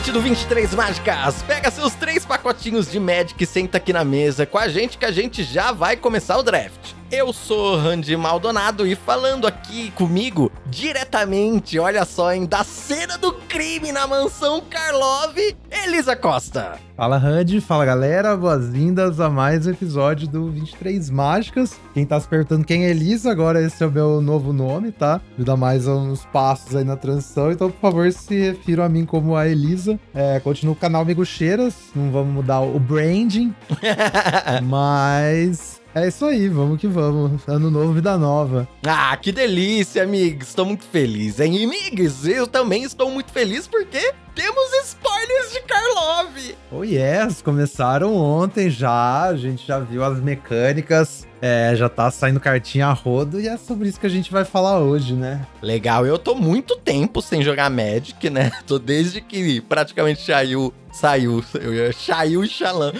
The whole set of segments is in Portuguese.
Ouvinte do 23 Mágicas! Pega seus três pacotinhos de Magic e senta aqui na mesa com a gente que a gente já vai começar o draft. Eu sou Randy Maldonado e falando aqui comigo diretamente, olha só, hein, da cena do crime na mansão Karlov, Elisa Costa. Fala Randy, fala galera, boas-vindas a mais um episódio do 23 Mágicas. Quem tá se perguntando quem é Elisa, agora esse é o meu novo nome, tá? Me dá mais uns passos aí na transição, então por favor se refiram a mim como a Elisa. É, continua o canal Amigo Cheiras, não vamos mudar o branding, mas é isso aí, vamos que vamos. Ano novo, vida nova. Ah, que delícia, amigos. Estou muito feliz, hein? E, amigos, eu também estou muito feliz porque temos spoilers de Karlov. Oh yes, começaram ontem já, a gente já viu as mecânicas, é, já tá saindo cartinha a rodo e é sobre isso que a gente vai falar hoje, né? Legal, eu tô muito tempo sem jogar Magic, né? Tô desde que praticamente saiu saiu, saiu Xalã.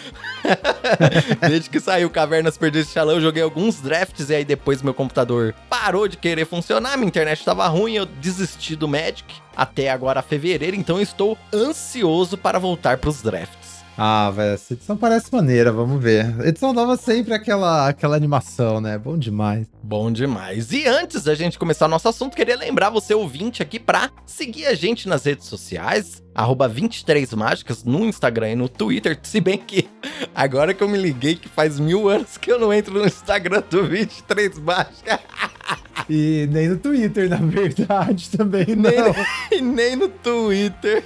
Desde que saiu Cavernas Perdidas e Xalã, eu joguei alguns drafts e aí depois meu computador parou de querer funcionar, minha internet tava ruim, eu desisti do Magic até agora fevereiro, então estou ansioso para voltar para os drafts. Ah, velho, essa edição parece maneira, vamos ver. Edição nova sempre aquela, aquela animação, né? Bom demais. Bom demais. E antes da gente começar o nosso assunto, queria lembrar você, ouvinte, aqui pra seguir a gente nas redes sociais, arroba 23mágicas, no Instagram e no Twitter, se bem que agora que eu me liguei que faz mil anos que eu não entro no Instagram do 23mágicas. E nem no Twitter, na verdade, também não. Nem, nem no Twitter.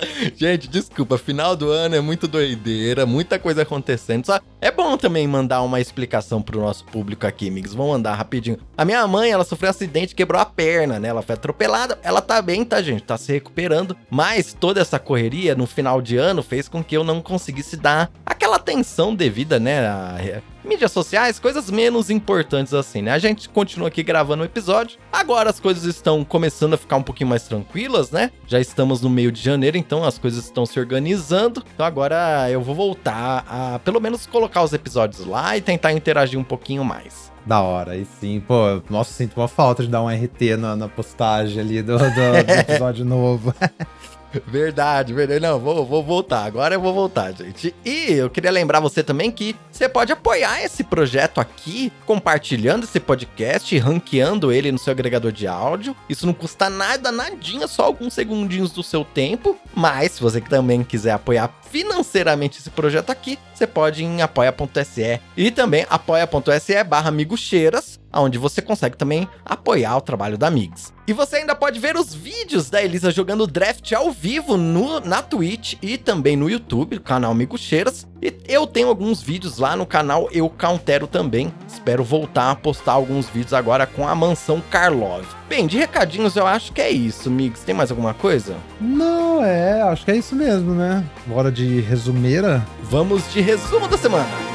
Gente, desculpa, final do ano é muito doideira, muita coisa acontecendo. Só é bom também mandar uma explicação pro nosso público aqui, amigos. Vamos andar rapidinho. A minha mãe, ela sofreu um acidente, quebrou a perna, né? Ela foi atropelada. Ela tá bem, tá, gente? Tá se recuperando. Mas toda essa correria no final de ano fez com que eu não conseguisse dar aquela atenção devida, né? A mídias sociais, coisas menos importantes assim, né? A gente continua aqui gravando o um episódio. Agora as coisas estão começando a ficar um pouquinho mais tranquilas, né? Já estamos no meio de janeiro, então as coisas estão se organizando. Então agora eu vou voltar a pelo menos colocar os episódios lá e tentar interagir um pouquinho mais. Da hora, e sim, pô, nossa, sinto uma falta de dar um RT na, na postagem ali do, do, do episódio novo. Verdade, verdade. Não, vou, vou voltar. Agora eu vou voltar, gente. E eu queria lembrar você também que você pode apoiar esse projeto aqui, compartilhando esse podcast, ranqueando ele no seu agregador de áudio. Isso não custa nada, nadinha, só alguns segundinhos do seu tempo. Mas se você também quiser apoiar financeiramente esse projeto aqui, você pode em apoia.se e também apoia.se barra amigocheiras onde você consegue também apoiar o trabalho da Migs. E você ainda pode ver os vídeos da Elisa jogando draft ao vivo no, na Twitch e também no YouTube, canal Amigo Cheiras. E eu tenho alguns vídeos lá no canal Eu Countero também. Espero voltar a postar alguns vídeos agora com a mansão Karlov. Bem, de recadinhos eu acho que é isso, Migs. Tem mais alguma coisa? Não, é, acho que é isso mesmo, né? Bora de resumeira? Vamos de resumo da semana.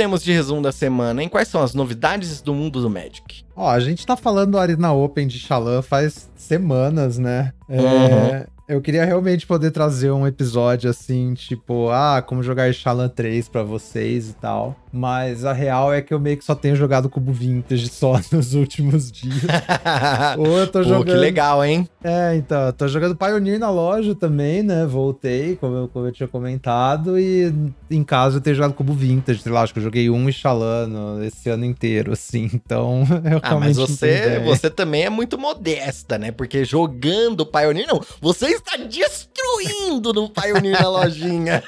Temos de resumo da semana, hein? Quais são as novidades do mundo do Magic? Ó, a gente tá falando ali na Open de Xalã faz semanas, né? É, uhum. Eu queria realmente poder trazer um episódio assim, tipo, ah, como jogar Xalã 3 para vocês e tal. Mas a real é que eu meio que só tenho jogado cubo vintage só nos últimos dias. Ou eu tô Pô, jogando. que legal, hein? É, então, eu tô jogando Pioneer na loja também, né? Voltei, como eu, como eu tinha comentado, e em casa eu tenho jogado cubo vintage, sei lá, acho que eu joguei um Xalano esse ano inteiro, assim. Então, eu ah, mas você, você também é muito modesta, né? Porque jogando Pioneer, não, você está destruindo no Pioneer na lojinha.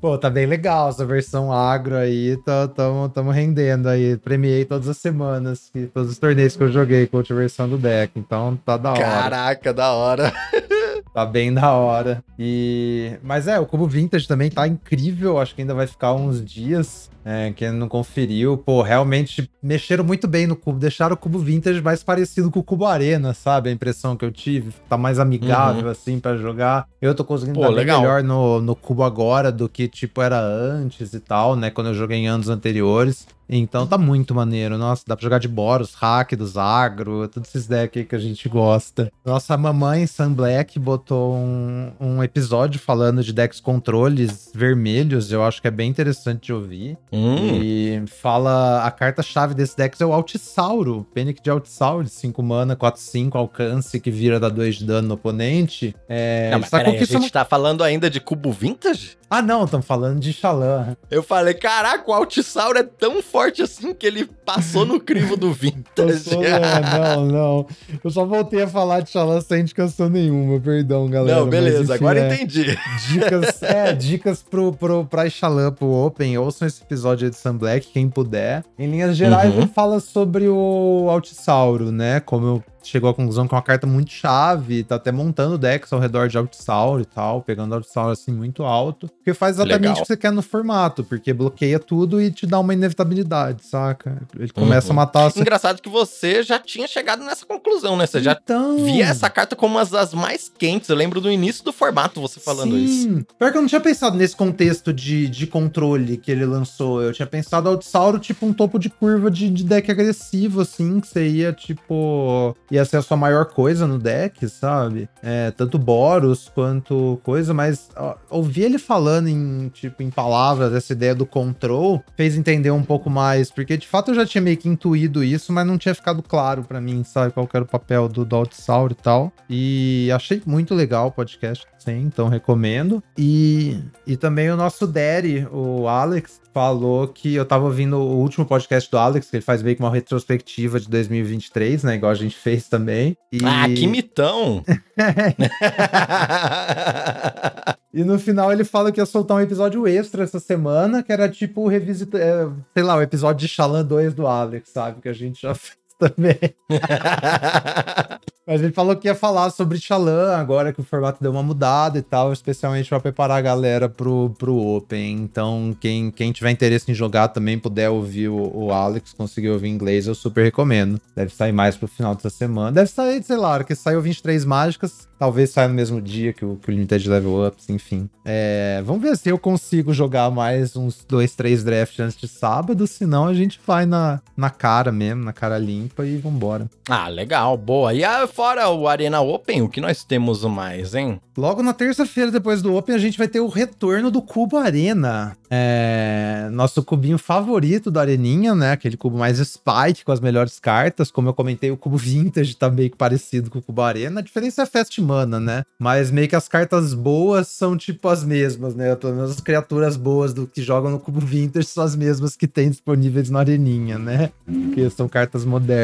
Pô, tá bem legal essa versão agro aí, tá, tamo, tamo rendendo aí. Premiei todas as semanas, todos os torneios que eu joguei com a versão do deck, então tá da hora. Caraca, da hora. Tá bem da hora. E... Mas é, o cubo vintage também tá incrível. Acho que ainda vai ficar uns dias. É, quem não conferiu, pô, realmente mexeram muito bem no cubo, deixaram o cubo vintage mais parecido com o cubo arena, sabe? A impressão que eu tive, tá mais amigável uhum. assim para jogar. Eu tô conseguindo pô, melhor no, no cubo agora do que tipo era antes e tal, né? Quando eu joguei em anos anteriores. Então tá muito maneiro. Nossa, dá pra jogar de Boros, Hack, dos Agro, todos esses decks aí que a gente gosta. Nossa mamãe, Sun Black, botou um, um episódio falando de decks controles vermelhos. Eu acho que é bem interessante de ouvir. Hum. E fala. A carta-chave desse deck é o Altisauro. Panic de Altisauro, de 5 mana, 4-5, alcance, que vira da 2 de dano no oponente. É, não, mas peraí, a gente tá falando ainda de cubo vintage? Ah, não, estamos falando de Xalã. Eu falei, caraca, o Altisauro é tão forte assim que ele passou no crivo do Vintage. Sou, é, não, não. Eu só voltei a falar de Xalã sem indicação nenhuma, perdão, galera. Não, beleza, mas, enfim, agora é, entendi. Dicas, é, dicas pro, pro, pra Xalã, pro Open. Ouçam esse episódio de Sun Black, quem puder. Em linhas gerais, uhum. ele fala sobre o Altisauro, né? Como eu chegou à conclusão que é uma carta muito chave, tá até montando decks ao redor de Altisaur e tal, pegando Altisaur assim muito alto, porque faz exatamente Legal. o que você quer no formato, porque bloqueia tudo e te dá uma inevitabilidade, saca? Ele começa uhum. a matar... Assim. Engraçado que você já tinha chegado nessa conclusão, né? Você então... já via essa carta como uma das mais quentes, eu lembro do início do formato você falando Sim. isso. Pior que eu não tinha pensado nesse contexto de, de controle que ele lançou, eu tinha pensado Altisauro tipo um topo de curva de, de deck agressivo, assim, que você ia, tipo ia ser a sua maior coisa no deck, sabe? É, tanto Boros quanto coisa, mas ó, ouvir ele falando em, tipo, em palavras, essa ideia do control, fez entender um pouco mais, porque de fato eu já tinha meio que intuído isso, mas não tinha ficado claro para mim, sabe, qual era o papel do Dalt Saur e tal. E achei muito legal o podcast, sim, então recomendo. E, e também o nosso Daddy, o Alex, falou que eu tava ouvindo o último podcast do Alex, que ele faz meio que uma retrospectiva de 2023, né? Igual a gente fez também. E... Ah, que mitão! e no final ele fala que ia soltar um episódio extra essa semana, que era tipo revisita, é, sei lá, o episódio de Shalan 2 do Alex, sabe? Que a gente já fez também. Mas ele falou que ia falar sobre Xalan agora que o formato deu uma mudada e tal, especialmente para preparar a galera pro, pro Open. Então, quem, quem tiver interesse em jogar também puder ouvir o, o Alex, conseguir ouvir inglês, eu super recomendo. Deve sair mais pro final dessa semana. Deve sair, sei lá, que saiu 23 mágicas, talvez saia no mesmo dia que o, que o Limited Level Ups, enfim. É, vamos ver se eu consigo jogar mais uns dois, três drafts antes de sábado, senão a gente vai na, na cara mesmo, na cara limpa e vambora. Ah, legal, boa. E a fora o Arena Open, o que nós temos mais, hein? Logo na terça-feira, depois do Open, a gente vai ter o retorno do Cubo Arena. É... Nosso cubinho favorito da Areninha, né? Aquele cubo mais Spike, com as melhores cartas. Como eu comentei, o cubo Vintage tá meio que parecido com o Cubo Arena. A diferença é Fast Mana, né? Mas meio que as cartas boas são tipo as mesmas, né? Pelo menos as criaturas boas do que jogam no cubo Vintage são as mesmas que tem disponíveis na Areninha, né? Porque são cartas modernas.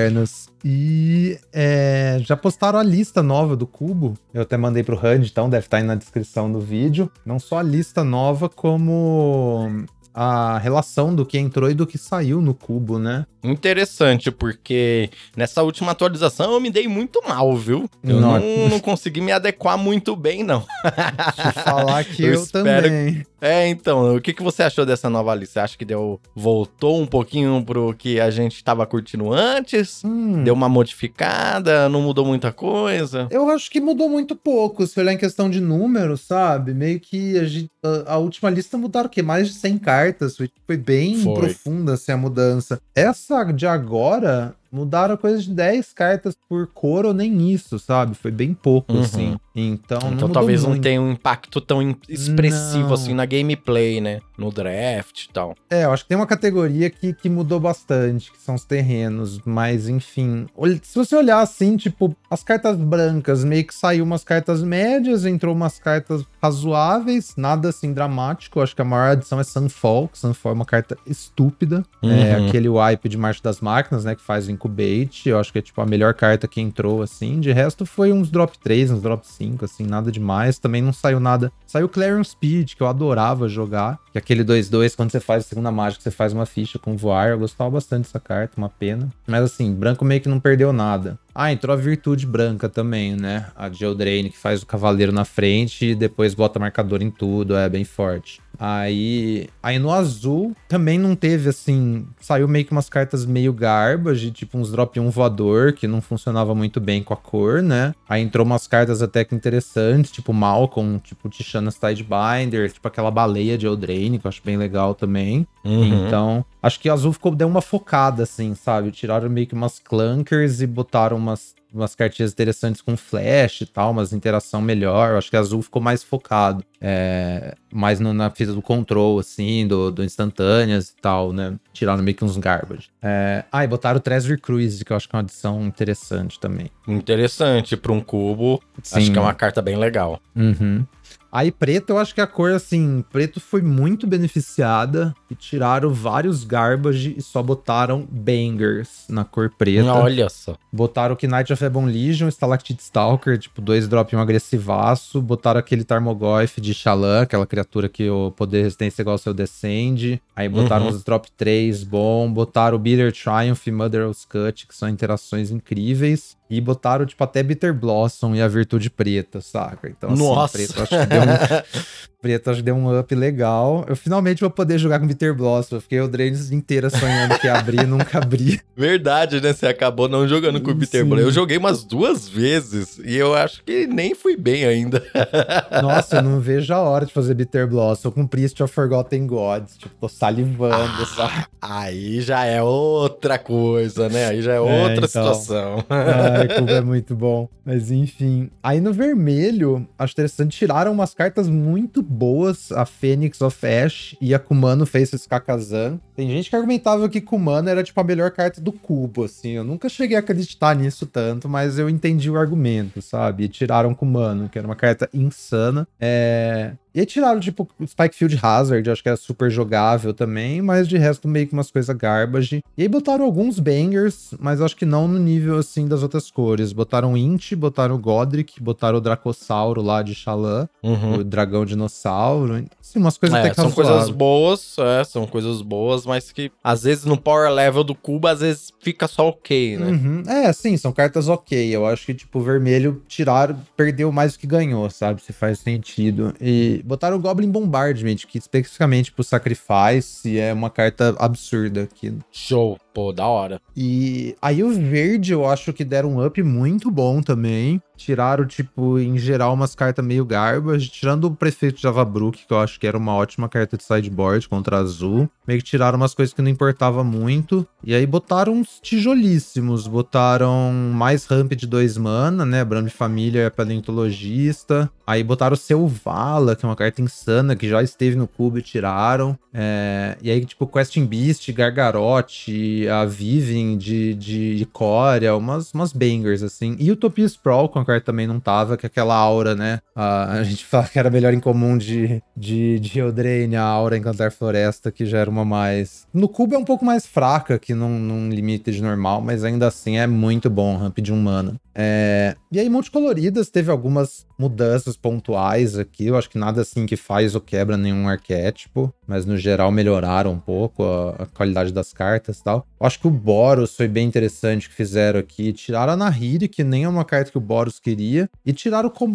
E é, já postaram a lista nova do cubo. Eu até mandei pro HUD, então deve estar aí na descrição do vídeo. Não só a lista nova, como a relação do que entrou e do que saiu no cubo, né? Interessante, porque nessa última atualização eu me dei muito mal, viu? Eu não, não, não consegui me adequar muito bem, não. Deixa eu falar que eu, eu espero... também. É, então, o que, que você achou dessa nova lista? Você acha que deu voltou um pouquinho pro que a gente estava curtindo antes? Hum. Deu uma modificada? Não mudou muita coisa? Eu acho que mudou muito pouco, se olhar em questão de números, sabe? Meio que a, gente, a, a última lista mudaram o quê? Mais de 100 cartas. Foi, foi bem foi. profunda assim, a mudança. Essa de agora mudaram coisa de 10 cartas por cor ou nem isso, sabe? Foi bem pouco, uhum. assim. Então, então talvez muito. não tenha um impacto tão expressivo não. assim na gameplay, né? No draft e tal. É, eu acho que tem uma categoria que, que mudou bastante, que são os terrenos, mas enfim. Se você olhar assim, tipo, as cartas brancas, meio que saiu umas cartas médias, entrou umas cartas razoáveis, nada assim dramático. Eu acho que a maior adição é Sunfall, que Sunfall é uma carta estúpida. É uhum. É aquele wipe de Marcha das Máquinas, né? Que faz o Incubate. Eu acho que é tipo a melhor carta que entrou, assim. De resto, foi uns drop 3, uns drop 5 5, assim, nada demais. Também não saiu nada. Saiu Clarion Speed, que eu adorava jogar. Que é aquele 2-2, quando você faz a segunda mágica, você faz uma ficha com voar. Eu gostava bastante dessa carta, uma pena. Mas assim, branco meio que não perdeu nada. Ah, entrou a virtude branca também, né? A Geodrain, que faz o cavaleiro na frente e depois bota marcador em tudo, é bem forte. Aí, aí no azul também não teve assim, saiu meio que umas cartas meio garbage, tipo uns drop 1 voador que não funcionava muito bem com a cor, né? Aí entrou umas cartas até que interessantes, tipo Malcolm, tipo Tishana's Tidebinder, tipo aquela baleia de Eldraine, que eu acho bem legal também. Uhum. Então, acho que azul ficou deu uma focada assim, sabe? Tiraram meio que umas clunkers e botaram umas umas cartinhas interessantes com flash e tal, umas interação melhor. Acho que azul ficou mais focado. É, mais no, na fita do control, assim, do, do instantâneas e tal, né? Tiraram meio que uns garbage. É, ah, e botaram o Treasure Cruise, que eu acho que é uma adição interessante também. Interessante para um cubo. Sim. Acho que é uma carta bem legal. Uhum. Aí preto, eu acho que a cor, assim, preto foi muito beneficiada e tiraram vários garbage e só botaram bangers na cor preta. Olha só. Botaram o Knight of Ebon Legion, Stalactite Stalker, tipo, dois drop um agressivaço. Botaram aquele Tarmogoyf de Xalan, aquela criatura que o poder resistência é igual ao seu Descend. Aí botaram uhum. os drop 3 bom. Botaram o Bitter Triumph e Mother of Cut, que são interações incríveis. E botaram, tipo, até Bitter Blossom e a Virtude Preta, saca? Então, assim, Nossa. preto acho que deu um, preto acho que deu um up legal. Eu finalmente vou poder jogar com Bitter Blossom. Eu fiquei o Drains inteira sonhando que ia abrir e nunca abri. Verdade, né? Você acabou não jogando com o Bitter Blossom. Eu joguei umas duas vezes e eu acho que nem fui bem ainda. Nossa, eu não vejo a hora de fazer Bitter Blossom com Priest of Forgotten Gods. Tipo, tô salivando, ah, sabe? Aí já é outra coisa, né? Aí já é, é outra então... situação. Ah, Arcubo é muito bom. Mas enfim. Aí no vermelho, acho interessante, tiraram umas cartas muito boas. A Fênix of Ash e a Kumano Faces Kakazan. Tem gente que argumentava que Kumano era tipo a melhor carta do cubo, assim. Eu nunca cheguei a acreditar nisso tanto, mas eu entendi o argumento, sabe? E tiraram Kumano, que era uma carta insana. É... E aí tiraram, tipo, Spikefield Hazard, acho que era super jogável também, mas de resto meio que umas coisas garbage. E aí botaram alguns bangers, mas acho que não no nível, assim, das outras cores. Botaram Int, botaram Godric, botaram o Dracossauro lá de Xalã, uhum. o dragão dinossauro. Sim, umas coisas é, até que São coisas boas, é, são coisas boas, mas que às vezes no power level do cubo, às vezes fica só ok, né? Uhum. É, sim, são cartas ok. Eu acho que, tipo, vermelho tiraram, perdeu mais do que ganhou, sabe? Se faz sentido. E botaram o Goblin Bombardment, que especificamente pro Sacrifice é uma carta absurda aqui. Show. Pô, da hora. E aí o verde eu acho que deram um up muito bom também. Tiraram, tipo, em geral, umas cartas meio garbage. Tirando o prefeito de Avabrook, que eu acho que era uma ótima carta de sideboard contra azul. Meio que tiraram umas coisas que não importava muito. E aí botaram uns tijolíssimos. Botaram mais ramp de dois mana, né? Brand Família é paleontologista. Aí botaram o Selvala, que é uma carta insana, que já esteve no cubo e tiraram. É... E aí, tipo, Questing Beast, Gargarote, a Vivin de, de, Coria, umas, umas bangers, assim. E Utopia Sprawl com a carta também não tava, que é aquela aura, né? A, a gente fala que era melhor em comum de, de, de Eldraine, a aura Encantar Floresta, que já era uma mais... No cubo é um pouco mais fraca que num, num limite de normal, mas ainda assim é muito bom, ramp de um mana. É... E aí, multicoloridas, teve algumas mudanças pontuais aqui. Eu acho que nada assim que faz ou quebra nenhum arquétipo, mas no geral melhoraram um pouco a, a qualidade das cartas e tal. Eu acho que o Boros foi bem interessante que fizeram aqui. Tiraram a Nahiri, que nem é uma carta que o Boros queria, e tiraram o, com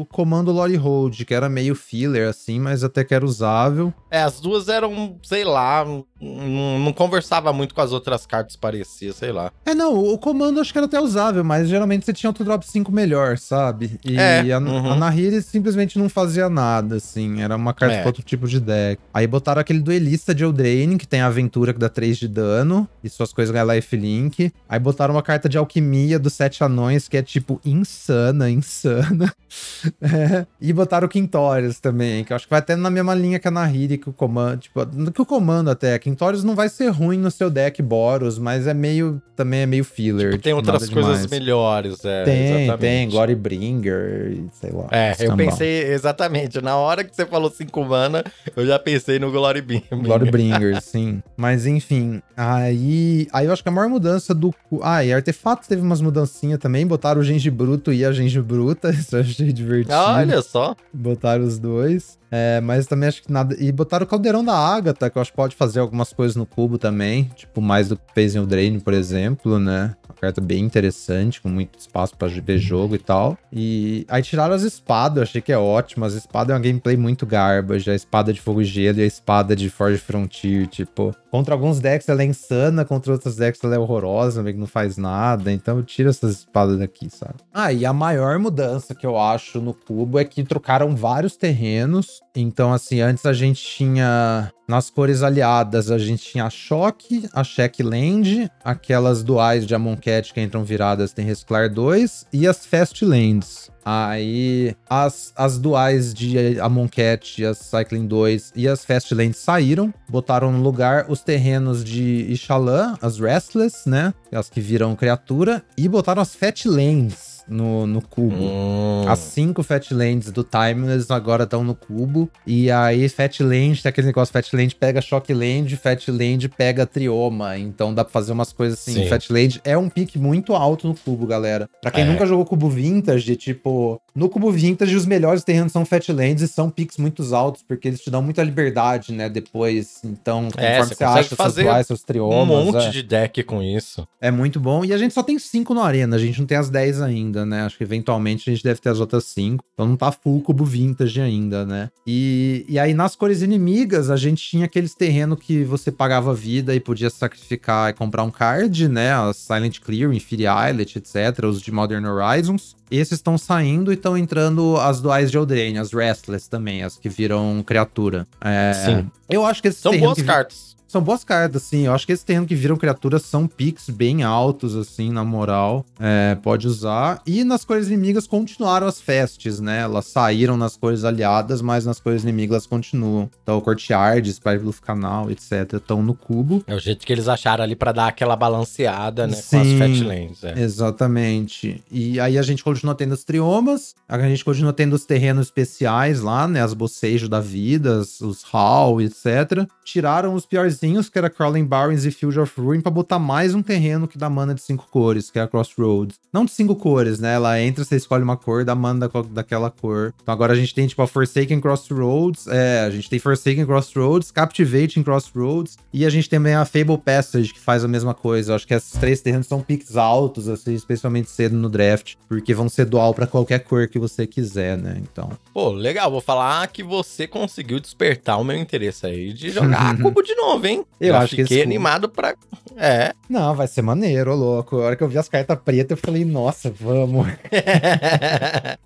o comando Lore Hold, que era meio filler assim, mas até que era usável. É, as duas eram, sei lá, não, não conversava muito com as outras cartas, parecia, sei lá. É, não, o comando acho que era até usável, mas geralmente você tinha outro drop 5 melhor, sabe? E é, a, uhum. a Nahiri simplesmente não fazia nada, assim, era uma carta é. outro tipo de deck. Aí botaram aquele duelista de Eldraine, que tem a aventura que dá 3 de dano, e suas coisas ganham lifelink. Aí botaram uma carta de alquimia dos Sete Anões, que é tipo insana, insana. é. E botaram o Quintorius também, que eu acho que vai até na mesma linha que a Nahiri, que o comando, tipo, que o comando até, Quintorius não vai ser ruim no seu deck Boros, mas é meio. Também é meio filler. Tipo, tem tipo, outras coisas demais. melhores é. Tem, exatamente. tem, Glorybringer, sei lá. É, eu escambau. pensei exatamente. Na hora que você falou 5 mana, eu já pensei no Glory Beam. Glorybringer, sim. Mas enfim, aí, aí eu acho que a maior mudança do. Ah, e artefatos teve umas mudancinhas também. Botaram o Gengibruto e a Gengibruta. Isso eu achei divertido. Olha só. Botaram os dois. É, mas também acho que nada. E botaram o caldeirão da Agatha, que eu acho que pode fazer algumas coisas no cubo também. Tipo, mais do que fez em Eldraine, por exemplo, né? Uma carta bem interessante, com muito espaço pra ver jogo e tal. E aí tiraram as espadas, achei que é ótimo. As espadas é uma gameplay muito garbage. A espada de fogo e gelo e a espada de Forge Frontier. Tipo, contra alguns decks ela é insana, contra outros decks ela é horrorosa, meio que não faz nada. Então tira essas espadas daqui, sabe? Ah, e a maior mudança que eu acho no cubo é que trocaram vários terrenos. Então, assim, antes a gente tinha. Nas cores aliadas, a gente tinha a Choque, a Check Land, aquelas duais de Amonkhet que entram viradas tem Reciclar 2 e as Fast Lands. Aí as, as duais de Amonkhet, as Cycling 2 e as Fast Lands saíram, botaram no lugar os terrenos de Ixalan, as Restless, né? As que viram criatura, e botaram as Fat Lands no, no cubo. Hum. As cinco Fatlands do Timeless agora estão no cubo. E aí, Fatland, tem aquele negócio: Fatland pega Shockland, Fatland pega Trioma. Então dá pra fazer umas coisas assim. Sim. Fatland é um pique muito alto no cubo, galera. Pra quem É. nunca jogou cubo vintage, tipo, no cubo vintage os melhores terrenos são Fatlands e são piques muito altos, porque eles te dão muita liberdade, né? Depois. Então, É, conforme você você consegue acha seus duais, seus Um triomas. monte é. de deck com isso. É muito bom. E a gente só tem cinco no Arena, a gente não tem as 10 ainda, né? Acho que eventualmente a gente deve ter as outras cinco. Então não tá full cubo vintage ainda, né? E, e aí nas cores inimigas, a gente tinha aqueles terrenos que você pagava vida e podia sacrificar e comprar um card, né? As Silent Clear, Infinity Islet, etc. Os de Modern Horizons. Esses estão saindo e estão entrando as duais de Eldraine, as Restless também, as que viram criatura. É, Sim. Eu acho que esses São boas que cartas. São boas cartas, sim. Eu acho que esse terreno que viram criaturas são picks bem altos, assim, na moral. É, pode usar. E nas cores inimigas continuaram as festes, né? Elas saíram nas cores aliadas, mas nas cores inimigas elas continuam. Então, Courtyard, Spy Bluff Canal, etc. estão no cubo. É o jeito que eles acharam ali pra dar aquela balanceada, né? Com as Sim. Fatlands. É. Exatamente. E aí a gente continua tendo os triomas, a gente continua tendo os terrenos especiais lá, né? As bocejos da vida, os- Hall, etc. Tiraram os piorzinhos, que era Crawling Barrens e Field of Ruin, pra botar mais um terreno que dá mana de cinco cores, que é a Crossroads. Não de cinco cores, né? Ela entra, você escolhe uma cor, dá mana da- daquela cor. Então agora a gente tem, tipo, a Forsaken Crossroads, é, a gente tem Forsaken Crossroads, Captivating Crossroads, e a gente tem também a Fable Passage, que faz a mesma coisa. Eu acho que esses três terrenos são picks altos, assim, especialmente cedo no draft, porque vão ser dual pra qualquer cor que você quiser, né? Então. Pô, legal. Vou falar que você conseguiu despertar o meu interesse aí de jogar cubo de novo, hein? Eu Já acho que fiquei animado pra. É. Não, vai ser maneiro, louco. A hora que eu vi as cartas pretas, eu falei, nossa, vamos.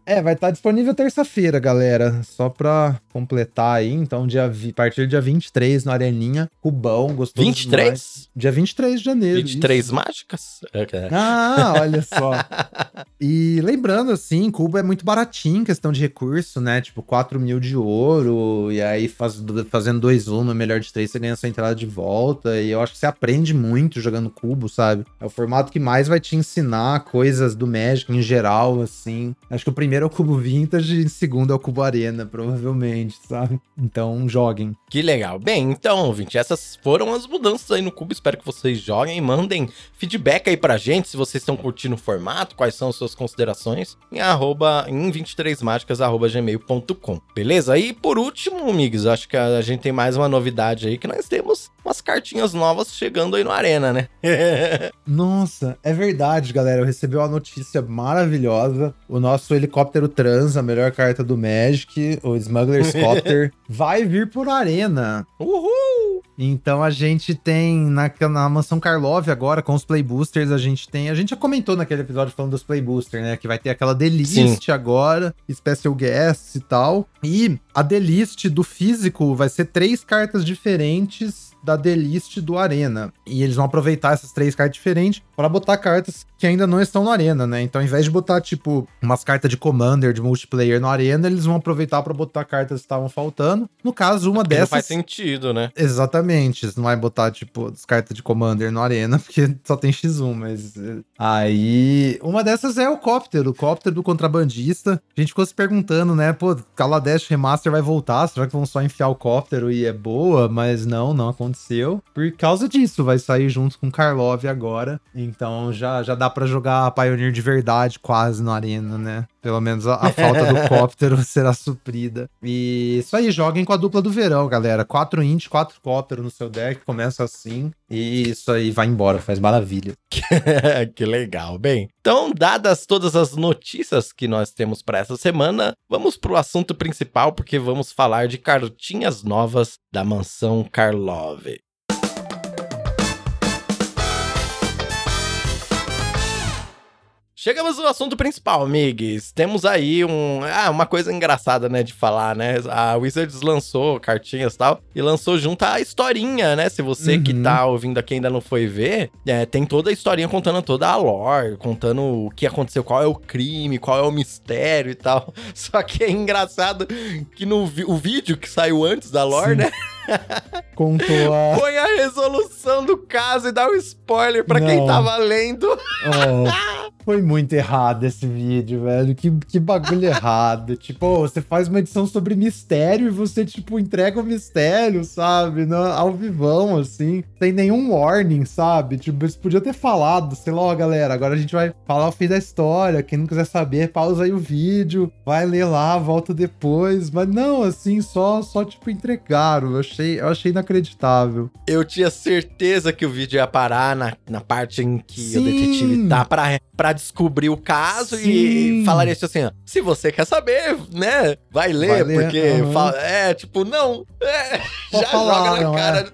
É, vai estar disponível terça-feira, galera. Só pra completar aí. Então, dia, vi- a partir do dia 23 no Areninha. Cubão, gostou 23? Dia 23 de janeiro. 23 isso. mágicas? Ok. Ah, olha só. E lembrando, assim, Cuba é muito baratinho em questão de recurso, né? Tipo, 4 mil de ouro, e aí faz, fazendo 2-1 no melhor de 3, você ganha sua entrada de volta. E eu acho que você aprende muito jogando cubo, sabe? É o formato que mais vai te ensinar coisas do Magic em geral, assim. Acho que o primeiro é o cubo vintage e o segundo é o cubo arena, provavelmente, sabe? Então, joguem. Que legal. Bem, então, ouvinte, essas foram as mudanças aí no Cubo. Espero que vocês joguem. Mandem feedback aí pra gente se vocês estão curtindo o formato, quais são as suas considerações em arroba, em 23mágicas, arroba gmail.com. Beleza? E por último, amigos, acho que a gente tem mais uma novidade aí que nós temos umas cartinhas novas chegando aí no Arena, né? Nossa, é verdade, galera. Eu recebi uma notícia maravilhosa. O nosso helicóptero trans, a melhor carta do Magic, o Smuggler's Copter, vai vir por Arena. Uhul! Então a gente tem na, na mansão Karlov agora, com os Play Boosters, a gente tem. A gente já comentou naquele episódio falando dos Play Boosters, né? Que vai ter aquela delist agora, Special Guests e tal. E a delist do físico vai ser três cartas diferentes da delist do Arena. E eles vão aproveitar essas três cartas diferentes para botar cartas que ainda não estão no Arena, né? Então, ao invés de botar, tipo, umas cartas de Commander, de multiplayer no Arena, eles vão aproveitar para botar cartas que estavam faltando. No caso, uma Porque não dessas. faz sentido, né? Exatamente. você não vai botar, tipo, as cartas de Commander no Arena, porque só tem X1, mas. eh, Aí. Uma dessas é o Copter, o Copter do contrabandista. A gente ficou se perguntando, né? Pô, Kaladesh Remaster vai voltar, será que vão só enfiar o Copter e é boa? Mas não, não aconteceu. Por causa disso, vai sair junto com Karlov agora. Então já, já dá pra jogar Pioneer de verdade quase no Arena, né? Pelo menos a, a falta do Cóptero será suprida. E isso aí, joguem com a dupla do verão, galera. Quatro int, quatro Cóptero no seu deck, começa assim. E isso aí vai embora, faz maravilha. que legal. Bem, então, dadas todas as notícias que nós temos para essa semana, vamos pro assunto principal, porque vamos falar de cartinhas novas da mansão Karlov. Chegamos ao assunto principal, amigos. Temos aí um, ah, uma coisa engraçada, né, de falar, né? A Wizards lançou cartinhas e tal, e lançou junto a historinha, né? Se você que Uhum. tá ouvindo aqui ainda não foi ver, é, tem toda a historinha contando toda a lore, contando o que aconteceu, qual é o crime, qual é o mistério e tal. Só que é engraçado que no vi- o vídeo que saiu antes da lore, Sim. né? Contou a. Põe a resolução do caso e dá um spoiler pra quem Não. tava lendo. Oh, foi muito errado esse vídeo, velho. Que, que bagulho errado. Tipo, você faz uma edição sobre mistério e você, tipo, entrega o mistério, sabe? No, ao vivão, assim. Sem nenhum warning, sabe? Tipo, você podia ter falado, sei lá, ó, galera, agora a gente vai falar o fim da história. Quem não quiser saber, pausa aí o vídeo, vai ler lá, volta depois. Mas não, assim, só, só tipo, entregaram. Eu achei, eu achei inacreditável. Eu tinha certeza que o vídeo ia parar na, na parte em que o Sim. detetive tá pra, pra descobrir o caso e Sim. falaria isso assim, ó. Se você quer saber, né? Vai ler, Vai ler, porque aham. fala- é, tipo, não. é, já falaram, joga na cara.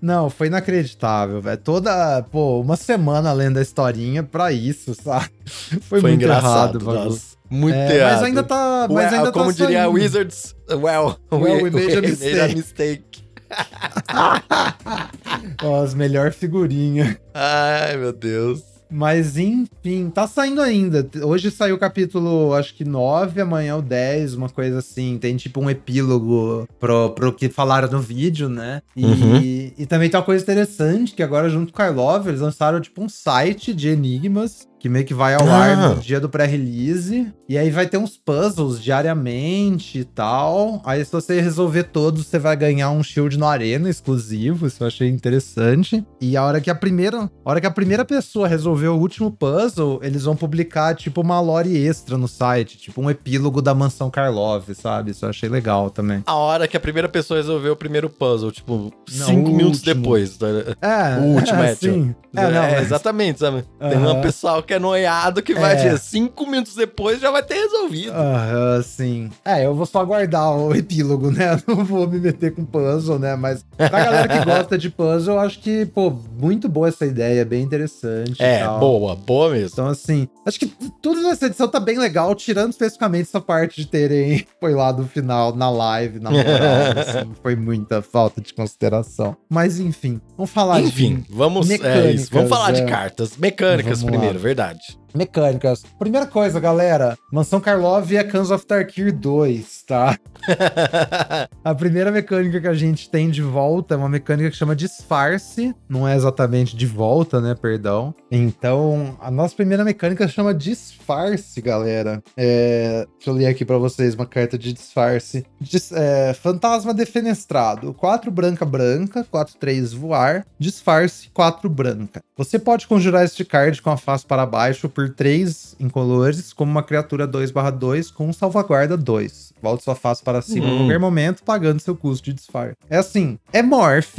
Não, foi inacreditável, velho. Toda, pô, uma semana lendo a historinha pra isso, sabe? Foi, Foi muito engraçado, errado, o. Muito É, errado. mas ainda tá, mas Well, ainda como tá diria saindo. Wizards, well, Well, we made a mistake. mistake. Ó, as melhor figurinha. Ai, meu Deus. Mas enfim, tá saindo ainda. Hoje saiu o capítulo, acho que 9, amanhã o 10, uma coisa assim. Tem tipo um epílogo pro, pro que falaram no vídeo, né? E, Uhum. e também tem uma coisa interessante, que agora junto com o Karlov, eles lançaram tipo um site de enigmas, que meio que vai ao Ah. ar no dia do pré-release. E aí vai ter uns puzzles diariamente e tal. Aí se você resolver todos, você vai ganhar um shield no Arena exclusivo. Isso eu achei interessante. E a hora que a primeira, a hora que a primeira pessoa resolver o último puzzle, eles vão publicar tipo uma lore extra no site, tipo um epílogo da mansão Karlov, sabe? Isso eu achei legal também. A hora que a primeira pessoa resolveu o primeiro puzzle, tipo, Não, cinco minutos último. depois. tá? É, O último é, é. É, É, não, mas- exatamente, sabe? Tem um pessoal que é noiado que vai É. dizer cinco minutos depois já vai ter resolvido. Aham, sim. É, eu vou só aguardar o epílogo, né? Não vou me meter com puzzle, né? Mas pra galera que gosta de puzzle, eu acho que, pô, muito boa essa ideia, bem interessante. É, tal. boa, boa mesmo. Então, assim, acho que tudo nessa edição tá bem legal, tirando especificamente essa parte de terem foi lá do final na live, na moral, assim, foi muita falta de consideração. Mas, enfim, vamos falar Enfim, de vamos, é isso. vamos falar de é. cartas. Mecânicas Vamos lá. primeiro, verdade. Mecânicas. Primeira coisa, galera, Mansão Karlov é Cans of Tarkir 2, tá? A primeira mecânica que a gente tem de volta é uma mecânica que chama disfarce. Não é exatamente de volta, né? Perdão. Então, a nossa primeira mecânica chama disfarce, galera. É, deixa eu ler aqui pra vocês uma carta de disfarce. Dis- é, fantasma defenestrado. 4 branca branca, 4 3 voar. Disfarce 4 branca. Você pode conjurar este card com a face para baixo por 3 incolores, como uma criatura 2/2 com salvaguarda 2. Volte sua face para cima em Hum. qualquer momento, pagando seu custo de disfarce. É assim, é morph,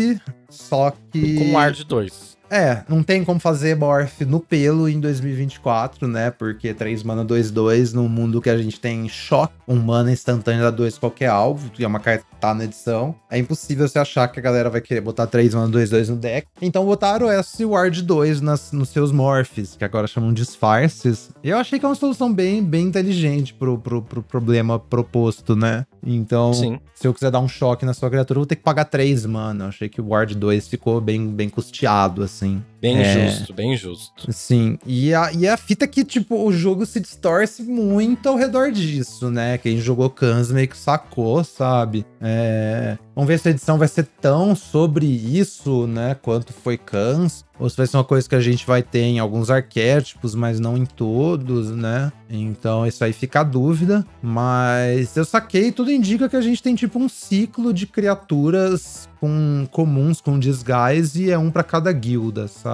só que. Com ar de dois. É, não tem como fazer morph no pelo em 2024, né? Porque 3 mana 2-2 num mundo que a gente tem choque, um mana instantâneo da 2 qualquer alvo, que é uma carta que tá na edição. É impossível você achar que a galera vai querer botar 3 mana 2-2 no deck. Então botaram esse Ward 2 nas, nos seus morphs, que agora chamam disfarces. E eu achei que é uma solução bem, bem inteligente pro, pro, pro problema proposto, né? Então, Sim. se eu quiser dar um choque na sua criatura, eu vou ter que pagar 3 mana. Eu achei que o Ward 2 ficou bem, bem custeado, assim sim Bem É. justo, bem justo. Sim, e a, e a fita que, tipo, o jogo se distorce muito ao redor disso, né? Quem jogou Cans meio que sacou, sabe? É... Vamos ver se a edição vai ser tão sobre isso, né? Quanto foi Cans. Ou se vai ser uma coisa que a gente vai ter em alguns arquétipos, mas não em todos, né? Então isso aí fica a dúvida. Mas eu saquei, tudo indica que a gente tem tipo um ciclo de criaturas com comuns com disguise e é um pra cada guilda, sabe?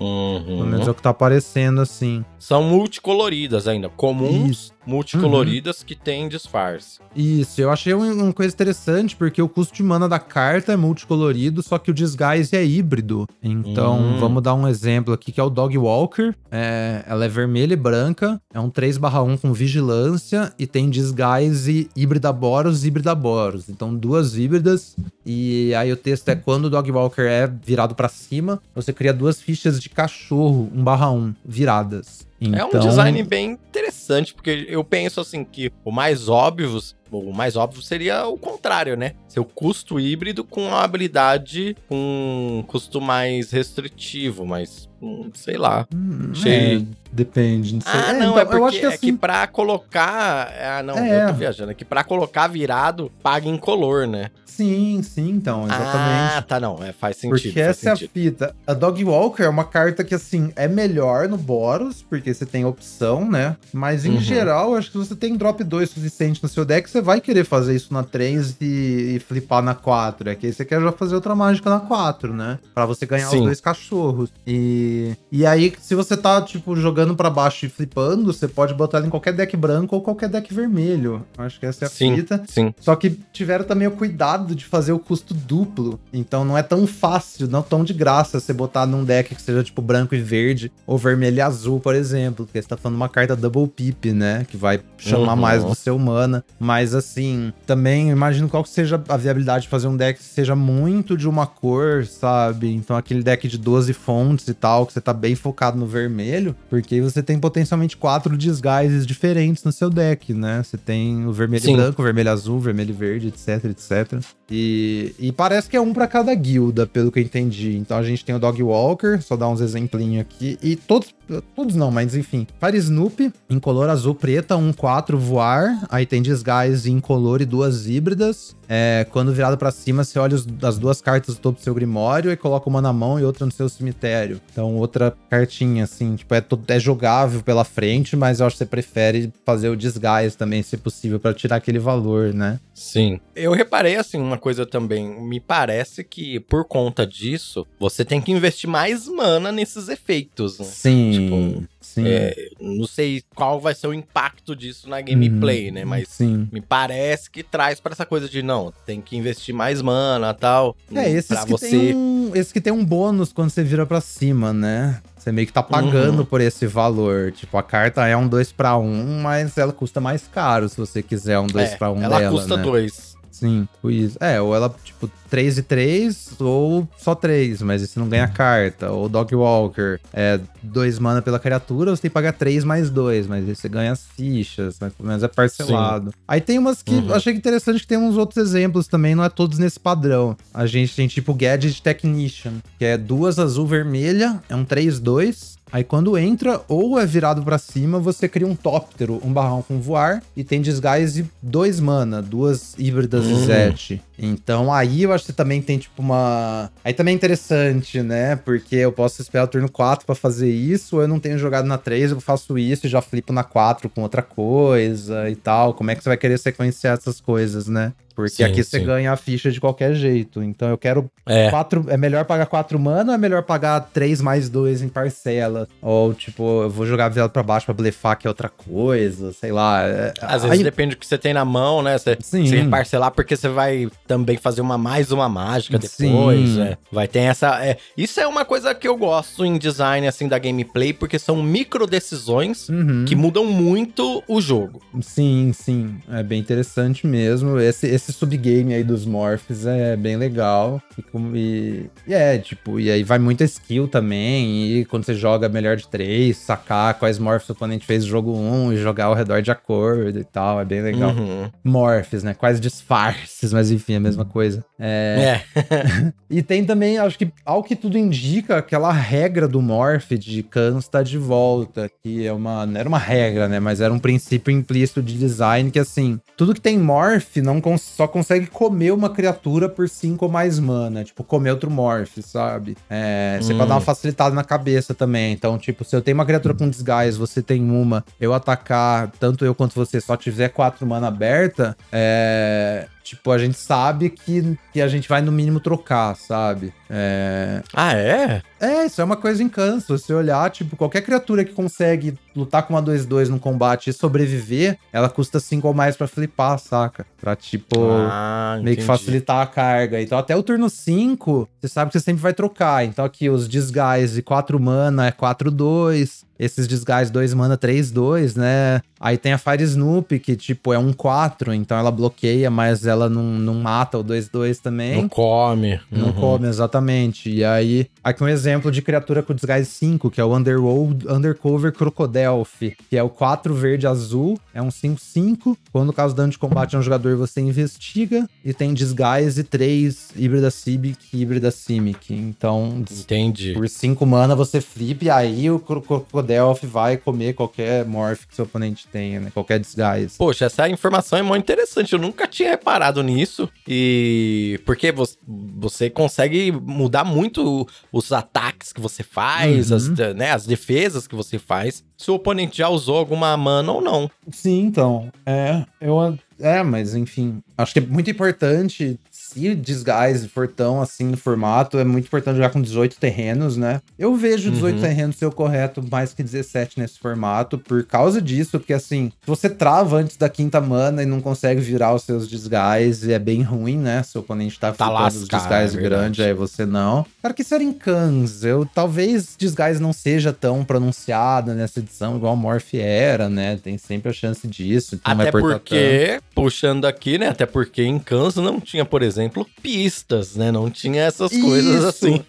Uhum. Pelo menos é o que tá aparecendo assim. São multicoloridas ainda, comuns, Isso. Multicoloridas que tem disfarce. Isso, eu achei um- uma coisa interessante, porque o custo de mana da carta é multicolorido, só que o disguise é híbrido. Então, Hum. vamos dar um exemplo aqui, que é o Dog Walker. É, ela é vermelha e branca, é um 3/1 com vigilância e tem disguise híbrida Boros e híbrida Boros. Então, duas híbridas. E aí o texto é quando o Dog Walker é virado pra cima, você cria duas fichas de cachorro 1/1 viradas. É um Então- design bem interessante, porque eu penso assim que o mais óbvio, o mais óbvio seria o contrário, né? Seu custo híbrido com uma habilidade com um custo mais restritivo, mas hum, sei lá. Hum, Achei- é, depende. Não sei. Ah, É, não, então, é porque eu acho que é que assim, pra colocar. Ah, não, É. eu tô viajando. É que pra colocar virado, paga em color, né? Sim, sim, então, exatamente. Ah, tá, não. É, faz sentido. porque faz essa é a sentido. fita. A Dog Walker é uma carta que, assim, é melhor no Boros, porque você tem opção, né? Mas, em Uhum. geral, acho que se você tem drop 2 suficiente no seu deck, você vai querer fazer isso na 3 e, e flipar na 4. É que aí você quer já fazer outra mágica na 4, né? Pra você ganhar Sim. os dois cachorros. E, e aí, se você tá, tipo, jogando pra baixo e flipando, você pode botar ela em qualquer deck branco ou qualquer deck vermelho. Acho que essa é a Sim, fita. sim. Só que tiveram também o cuidado de fazer o custo duplo. Então não é tão fácil, não tão de graça você botar num deck que seja tipo branco e verde, ou vermelho e azul, por exemplo. Porque você tá falando uma carta double pip, né? Que vai chamar Uhum. mais do seu mana. Mas assim, também imagino qual que seja a viabilidade de fazer um deck que seja muito de uma cor, sabe? Então aquele deck de 12 fontes e tal, que você tá bem focado no vermelho, porque aí você tem potencialmente quatro disguises diferentes no seu deck, né? Você tem o vermelho Sim. e branco, o vermelho azul, vermelho e verde, etc, etc. E, e parece que é um pra cada guilda, pelo que eu entendi. Então a gente tem o Dog Walker, só dar uns exemplinhos aqui. E todos, todos não, mas enfim. Fire Snoop, incolor azul preta, 1-4 voar. Aí tem Disguise incolor e duas híbridas. É, quando virado pra cima, você olha os- as duas cartas do topo do seu grimório e coloca uma na mão e outra no seu cemitério. Então, outra cartinha, assim, tipo, é, é jogável pela frente, mas eu acho que você prefere fazer o Disguise também, se possível, pra tirar aquele valor, né? Sim. Eu reparei, assim, uma coisa também. Me parece que, por conta disso, você tem que investir mais mana nesses efeitos. Né? Sim, sim. É, não sei qual vai ser o impacto disso na gameplay, Uhum, né? Mas Sim. me parece que traz pra essa coisa de, não, tem que investir mais mana e tal. É, esses pra que, você. tem um, esses que tem um bônus quando você vira pra cima, né? Você meio que tá pagando Uhum. por esse valor. Tipo, a carta é um 2 pra 1, um, mas ela custa mais caro se você quiser um 2 É, pra 1 um ela dela, custa né? Sim, isso. É, ou ela, tipo, 3 e 3, ou só 3, mas você não ganha carta. Ou Dog Walker, é 2 mana pela criatura, você tem que pagar 3 mais 2, mas aí você ganha as fichas, mas pelo menos é parcelado. Aí tem umas que Uhum. achei interessante que tem uns outros exemplos também, não é todos nesse padrão. A gente tem tipo Gadget Technician, que é duas azul vermelha, é um 3-2. Aí quando entra ou é virado pra cima, você cria um tóptero, um barrão com voar e tem disguise dois mana, duas híbridas e Hum. Zet. Então aí eu acho que também tem tipo uma. Aí também é interessante, né? Porque eu posso esperar o turno 4 pra fazer isso, ou eu não tenho jogado na 3, eu faço isso e já flipo na 4 com outra coisa e tal. Como é que você vai querer sequenciar essas coisas, né? Porque Sim, aqui você sim. ganha a ficha de qualquer jeito. Então eu quero É. Quatro, é melhor pagar 4 mana ou é melhor pagar 3 mais 2 em parcela? Ou, tipo, eu vou jogar virado pra baixo pra blefar que é outra coisa, sei lá. é- Às vezes aí- depende do que você tem na mão, né? Você, Sim. você parcelar porque você vai também fazer uma mais uma mágica depois, né? Vai ter essa. é, isso é uma coisa que eu gosto em design assim da gameplay, porque são micro decisões Uhum. que mudam muito o jogo. Sim, sim. É bem interessante mesmo. Esse, esse subgame aí dos morphs é bem legal. E, e, e, é, tipo, e aí vai muita skill também. E quando você joga melhor de três, sacar quais morphs o oponente fez no jogo 1 um, e jogar ao redor de acordo e tal. É bem legal. Uhum. Morphs, né? Quais disfarces, mas enfim, é a mesma coisa. É. é. e tem também, acho que, ao que tudo indica, aquela regra do morph de Kans tá de volta. Que é uma. Não era uma regra, né? Mas era um princípio implícito de design que, assim, tudo que tem morph não cons só consegue comer uma criatura por 5 ou mais mana. Tipo, comer outro morph, sabe? É, você hum. pode dar uma hum. facilitada na cabeça também. Então, tipo, se eu tenho uma criatura com desgás, você tem uma, eu atacar, tanto eu quanto você, só tiver 4 mana aberta, é, Tipo, a gente sabe que, que a gente vai no mínimo trocar, sabe? É... Ah, é? É, isso é uma coisa em canso. Se você olhar, tipo, qualquer criatura que consegue lutar com uma 2-2 no combate e sobreviver, ela custa 5 ou mais para flipar, saca? Pra, tipo, ah, meio que facilitar a carga. Então, até o turno 5, você sabe que você sempre vai trocar. Então, aqui, os desguys de 4 mana é 4-2 esses desgais 2 mana 3, 2, né? Aí tem a Fire Snoop, que tipo é um 4, então ela bloqueia, mas ela não, não mata o 2, 2 também. Não come. Não uhum. come, exatamente. E aí, aqui um exemplo de criatura com desgais 5, que é o Underworld Undercover Crocodelph, que é o 4 verde azul, é um 5-5. Quando no caso dano de combate a um jogador, você investiga. E tem desgais 3 híbrida Simic e híbrida Simic. Então, Entendi. por 5 mana você flip, e aí o Crocodelph Delph vai comer qualquer morph que seu oponente tenha, né? Qualquer disguise. Poxa, essa informação é muito interessante. Eu nunca tinha reparado nisso. E porque você consegue mudar muito os ataques que você faz, uhum. as, né, as defesas que você faz, se o oponente já usou alguma mana ou não. Sim, então. É, eu. É, mas enfim. Acho que é muito importante se Disguise for tão assim no formato, é muito importante jogar com 18 terrenos, né? Eu vejo 18 uhum. terrenos ser o correto mais que 17 nesse formato, por causa disso, porque assim, se você trava antes da quinta mana e não consegue virar os seus Disguise, é bem ruim, né? Seu oponente tá, tá lascado, os Disguise é grande, aí você não. Cara, que isso era em Kans. Eu, talvez Disguise não seja tão pronunciado nessa edição, igual a Morph era, né? Tem sempre a chance disso. Até porque, puxando aqui, né? Até porque em Kans não tinha, por exemplo, exemplo, pistas, né? Não tinha essas Isso. coisas assim.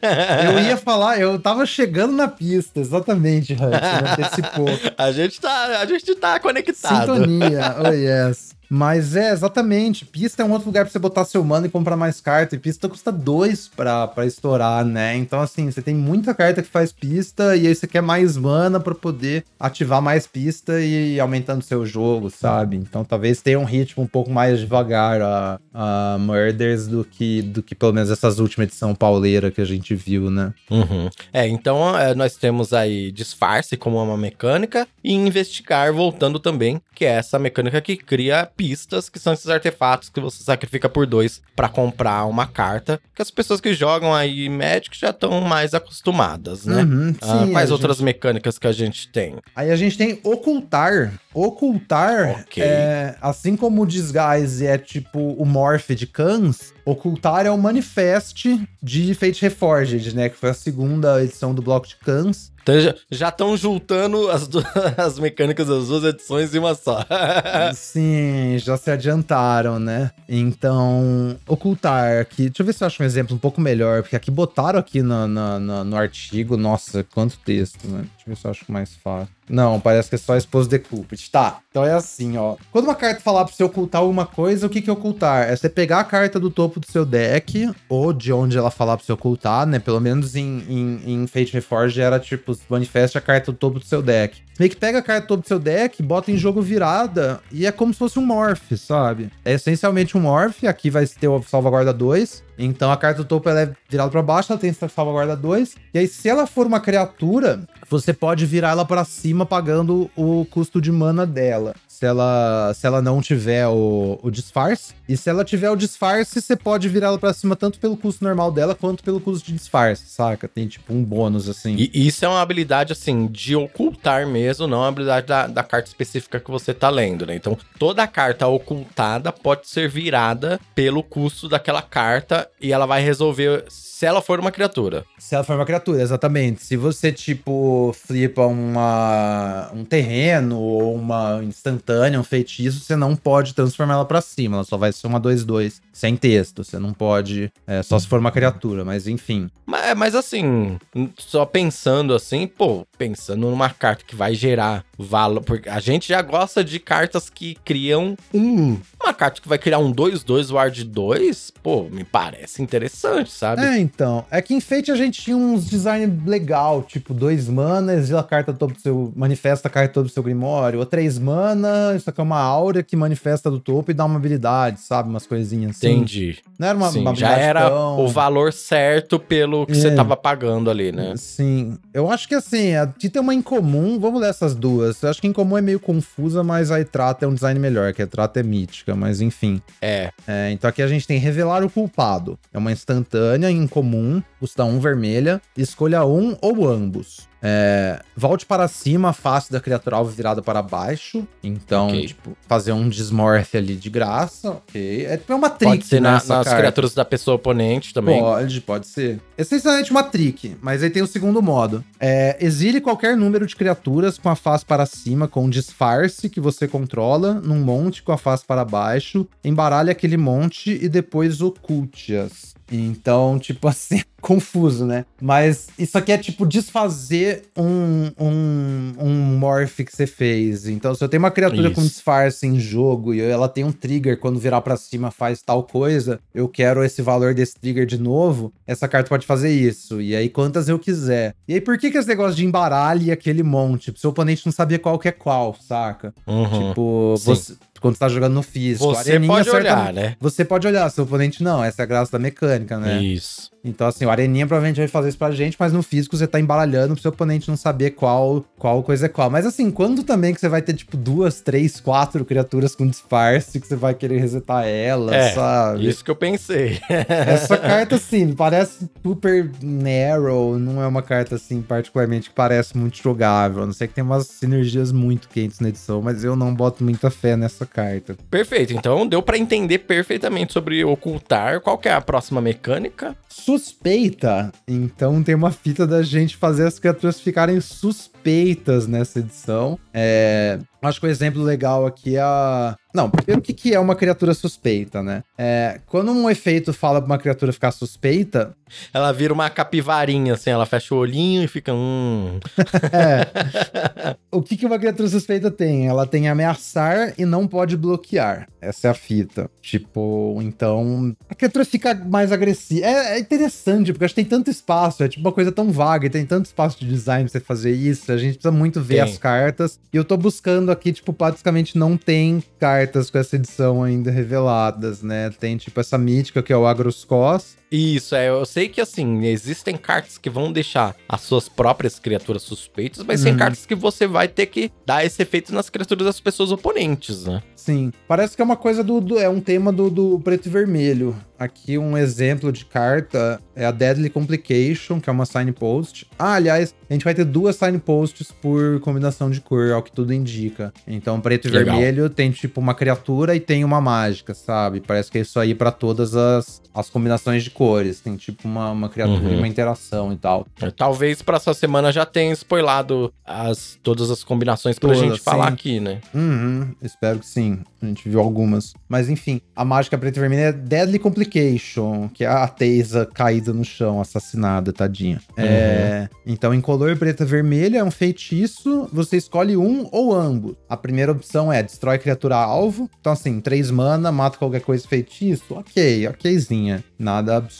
eu ia falar, eu tava chegando na pista, exatamente, Hans, antecipou. a gente tá, a gente tá conectado. Sintonia, oh yes. Mas é, exatamente. Pista é um outro lugar pra você botar seu mano e comprar mais carta. E pista custa dois pra, pra estourar, né? Então, assim, você tem muita carta que faz pista e aí você quer mais mana para poder ativar mais pista e aumentando seu jogo, sabe? Então, talvez tenha um ritmo um pouco mais devagar a, a Murders do que, do que pelo menos essas últimas edição pauleira que a gente viu, né? Uhum. É, então é, nós temos aí disfarce como uma mecânica e investigar voltando também, que é essa mecânica que cria pistas, que são esses artefatos que você sacrifica por dois para comprar uma carta, que as pessoas que jogam aí Magic já estão mais acostumadas, né? Uhum, ah, quais outras gente... mecânicas que a gente tem? Aí a gente tem ocultar. Ocultar, okay. é, assim como o Disguise é tipo o Morph de Cans, Ocultar é o Manifest de Fate Reforged, né? Que foi a segunda edição do bloco de Cans. Então já estão juntando as, as mecânicas das duas edições em uma só. Sim, já se adiantaram, né? Então, ocultar. Deixa eu ver se eu acho um exemplo um pouco melhor, porque aqui botaram aqui no, no, no, no artigo. Nossa, quanto texto, né? Deixa eu ver se eu acho mais fácil. Não, parece que é só expose the culprit. Tá, então é assim, ó. Quando uma carta falar pra você ocultar alguma coisa, o que que é ocultar? É você pegar a carta do topo do seu deck, ou de onde ela falar pra você ocultar, né? Pelo menos em, em, em Fate Reforged era tipo, manifesta a carta do topo do seu deck. Meio que pega a carta do topo do seu deck, bota em jogo virada, e é como se fosse um Morph, sabe? É essencialmente um Morph, aqui vai ter o salvaguarda 2, então a carta do topo ela é virada para baixo, ela tem salvaguarda 2. E aí, se ela for uma criatura, você pode virar ela para cima pagando o custo de mana dela se ela, se ela não tiver o, o disfarce. E se ela tiver o disfarce, você pode virar ela pra cima tanto pelo custo normal dela quanto pelo custo de disfarce, saca? Tem tipo um bônus assim. E isso é uma habilidade assim de ocultar mesmo, não é uma habilidade da, da carta específica que você tá lendo, né? Então toda carta ocultada pode ser virada pelo custo daquela carta e ela vai resolver se ela for uma criatura. Se ela for uma criatura, exatamente. Se você, tipo, flipa uma, um terreno ou uma instantânea, um feitiço, você não pode transformar ela pra cima. Ela só vai ser uma 2-2, sem texto. Você não pode, é, só se for uma criatura, mas enfim. Mas, mas assim, só pensando assim, pô, pensando numa carta que vai gerar valor. Porque a gente já gosta de cartas que criam um. Uma carta que vai criar um 2-2 Ward 2, pô, me parece interessante, sabe? É, então. É que em Fate a gente tinha uns design legal, tipo, dois manas e a carta topo do seu. manifesta a carta topo do seu Grimório. Ou três mana, isso aqui é uma aura que manifesta do topo e dá uma habilidade, sabe? Umas coisinhas assim. Entendi. Não era uma, Sim, uma já era tão- o valor certo pelo que É. você tava pagando ali, né? Sim. Eu acho que assim, a Tita é uma incomum. Vamos ler essas duas. Eu acho que incomum é meio confusa, mas a Etrata é um design melhor, que a Etrata é mítica, mas enfim. É. É, então aqui a gente tem Revelar o Culpado. É uma instantânea incomum, custa um vermelha, escolha um ou ambos. É, volte para cima a face da criatura alvo virada para baixo. Então, Ok. tipo, fazer um desmorph ali de graça. Ok. É tipo é uma trick, Pode ser né, na- nas carta. criaturas da pessoa oponente também. Pode, pode ser. Essencialmente uma trick, mas aí tem o segundo modo. É, exile qualquer número de criaturas com a face para cima, com disfarce que você controla, num monte com a face para baixo, embaralhe aquele monte e depois oculte-as. Então, tipo assim, confuso, né? Mas isso aqui é tipo desfazer um, um, um morph que você fez. Então, se eu tenho uma criatura com Isso. disfarce em jogo e ela tem um trigger quando virar pra cima faz tal coisa, eu quero esse valor desse trigger de novo, essa carta pode fazer isso. E aí, quantas eu quiser. E aí, por que que esse negócio de embaralhe aquele monte? Tipo, seu oponente não sabia qual que é qual, saca? Uhum. Tipo, Sim. você, quando você tá jogando no físico. Você pode acerta- olhar, né? Você pode olhar, seu oponente não. Essa é a graça da mecânica, né? Isso. Então, assim, o Areninha provavelmente vai fazer isso pra gente, mas no físico você tá embaralhando pro seu oponente não saber qual, qual coisa é qual. Mas assim, quando também que você vai ter, tipo, duas, três, quatro criaturas com disfarce que você vai querer resetar elas, É, sabe? Isso que eu pensei. Essa carta, assim, parece super narrow, não é uma carta, assim, particularmente que parece muito jogável. A não sei que tem umas sinergias muito quentes na edição, mas eu não boto muita fé nessa carta. Perfeito. Então deu pra entender perfeitamente sobre ocultar. Qual que é a próxima mecânica? Suspeita. Então tem uma fita da gente fazer as criaturas ficarem suspeitas nessa edição. É, acho que o exemplo legal aqui é a. Não, primeiro o que, que é uma criatura suspeita, né? É, quando um efeito fala pra uma criatura ficar suspeita, Ela vira uma capivarinha, assim, ela fecha o olhinho e fica. Hum. é. o que, que uma criatura suspeita tem? Ela tem ameaçar e não pode bloquear. Essa é a fita. Tipo, então. A criatura fica mais agressiva. É, é interessante, porque acho que tem tanto espaço. É tipo uma coisa tão vaga e tem tanto espaço de design pra você fazer isso. A gente precisa muito ver as cartas. E eu tô buscando aqui, tipo, praticamente não tem cartas com essa edição ainda reveladas, né? Tem, tipo, essa mítica que é o Agroscos. Isso, é. Eu sei que, assim, existem cartas que vão deixar as suas próprias criaturas suspeitas, mas tem Uhum. cartas que você vai ter que dar esse efeito nas criaturas das pessoas oponentes, né? Sim, parece que é uma coisa do. do- é um tema do, do preto e vermelho. Aqui um exemplo de carta é a Deadly Complication, que é uma signpost. Ah, aliás, a gente vai ter duas signposts por combinação de cor, ao que tudo indica. Então, preto e Legal. vermelho tem tipo uma criatura e tem uma mágica, sabe? Parece que é isso aí pra todas as, as combinações de cores. Tem tipo uma, uma criatura Uhum. e uma interação e tal. Talvez pra essa semana já tenha spoilado as, todas as combinações pra Todas, gente falar sim. aqui, né? Uhum, espero que sim. A gente viu algumas. Mas enfim, a mágica preta e vermelha é Deadly Complication, que é a Teisa caída no chão, assassinada, tadinha. É, então, em color preta e vermelha é um feitiço, você escolhe um ou ambos. A primeira opção é destrói criatura alvo. Então, assim, três mana, mata qualquer coisa feitiço. Ok, okzinha. Nada absurdo.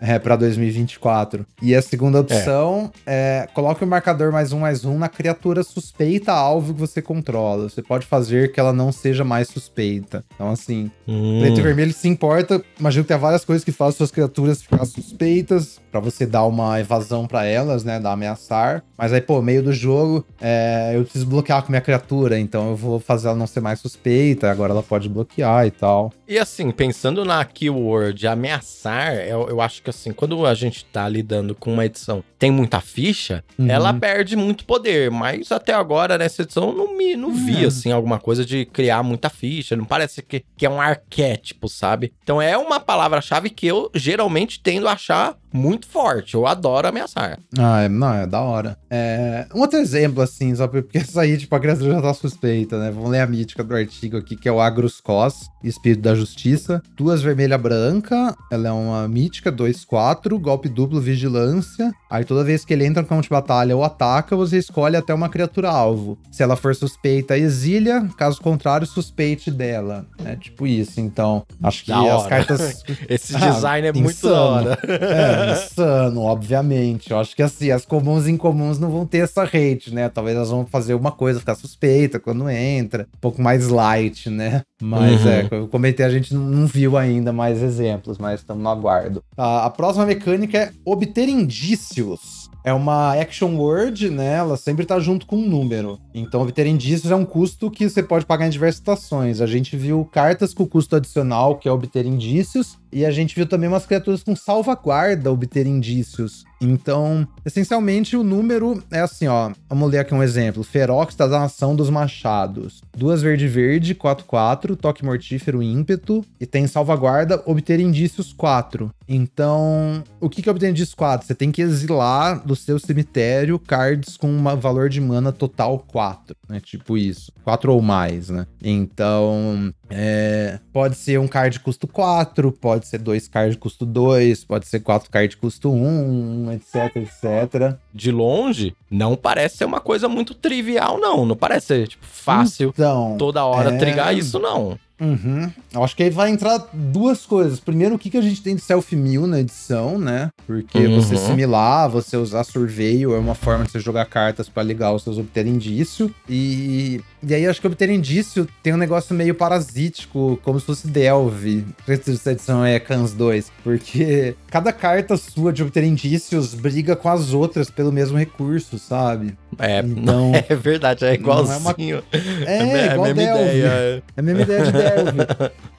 É pra 2024. E a segunda opção é, coloque o marcador mais um mais um na criatura suspeita alvo que você controla. Você pode fazer que ela não seja mais suspeita. Então, assim, Hum, preto e vermelho se importa. Imagino que tem várias coisas que fazem suas criaturas ficar suspeitas pra você dar uma evasão pra elas, né? Dar ameaçar. Mas aí, pô, meio do jogo, é, eu preciso bloquear com minha criatura, então eu vou fazer ela não ser mais suspeita. Agora ela pode bloquear e tal. E assim, pensando na keyword ameaçar, é, eu, eu acho que assim, quando a gente tá lidando com uma edição tem muita ficha, Uhum. ela perde muito poder. Mas até agora, nessa edição, eu não, me, não vi, É. assim, alguma coisa de criar muita ficha. Não parece que, que é um arquétipo, sabe? Então é uma palavra-chave que eu geralmente tendo a achar muito forte. Eu adoro ameaçar. Ah, é, não, é da hora. É, um outro exemplo, assim, só porque isso aí, tipo, a criatura já tá suspeita, né? Vamos ler a mítica do artigo aqui, que é o Agrus Cos, Espírito da Justiça. Duas vermelha branca, ela é uma mítica, 2-4, golpe duplo, vigilância. Aí toda vez que ele entra no campo de batalha ou ataca, você escolhe até uma criatura alvo. Se ela for suspeita, exilia, caso contrário, suspeite dela. É tipo isso, então. Acho que Da as hora. cartas Esse Ah, design é muito insano. da hora. é, insano, obviamente. Eu acho que assim, as comuns e incomuns não vão ter essa rate, né? Talvez elas vão fazer uma coisa, ficar suspeita quando entra. Um pouco mais light, né? Mas Uhum. é, como eu comentei, a gente não- não viu ainda mais exemplos, mas estamos no aguardo. A, a próxima mecânica é obter indícios. É uma action word, né? Ela sempre tá junto com um número. Então, obter indícios é um custo que você pode pagar em diversas situações. A gente viu cartas com custo adicional, que é obter indícios, e a gente viu também umas criaturas com salvaguarda obter indícios. Então, essencialmente, o número é assim, ó. Vamos ler aqui um exemplo. Ferox da Nação dos Machados. Duas verde-verde, 4-4, toque mortífero, ímpeto. E tem salvaguarda, obter indícios 4. Então, o que que é obter indícios 4? Você tem que exilar do seu cemitério cards com um valor de mana total 4, né? Tipo isso. 4 ou mais, né? Então, é, pode ser um card custo 4, pode ser dois cards custo 2, pode ser quatro cards custo 1, etc, etc. De longe, não parece ser uma coisa muito trivial, não. Não parece ser, tipo, fácil Então, toda hora é- trigar isso, não. Uhum. Eu acho que aí vai entrar duas coisas. Primeiro, o que, que a gente tem de self-mill na edição, né? Porque Uhum. você similar, você usar surveio é uma forma de você jogar cartas pra ligar os seus obter indício. E, e aí acho que obter indício tem um negócio meio parasítico, como se fosse Delve. Essa edição é Cans 2. Porque cada carta sua de obter indícios briga com as outras pelo mesmo recurso, sabe? É, Então- é verdade, é Não é uma- igualzinho. É, me- igual a mesma Delve. ideia. É a mesma ideia de Delve.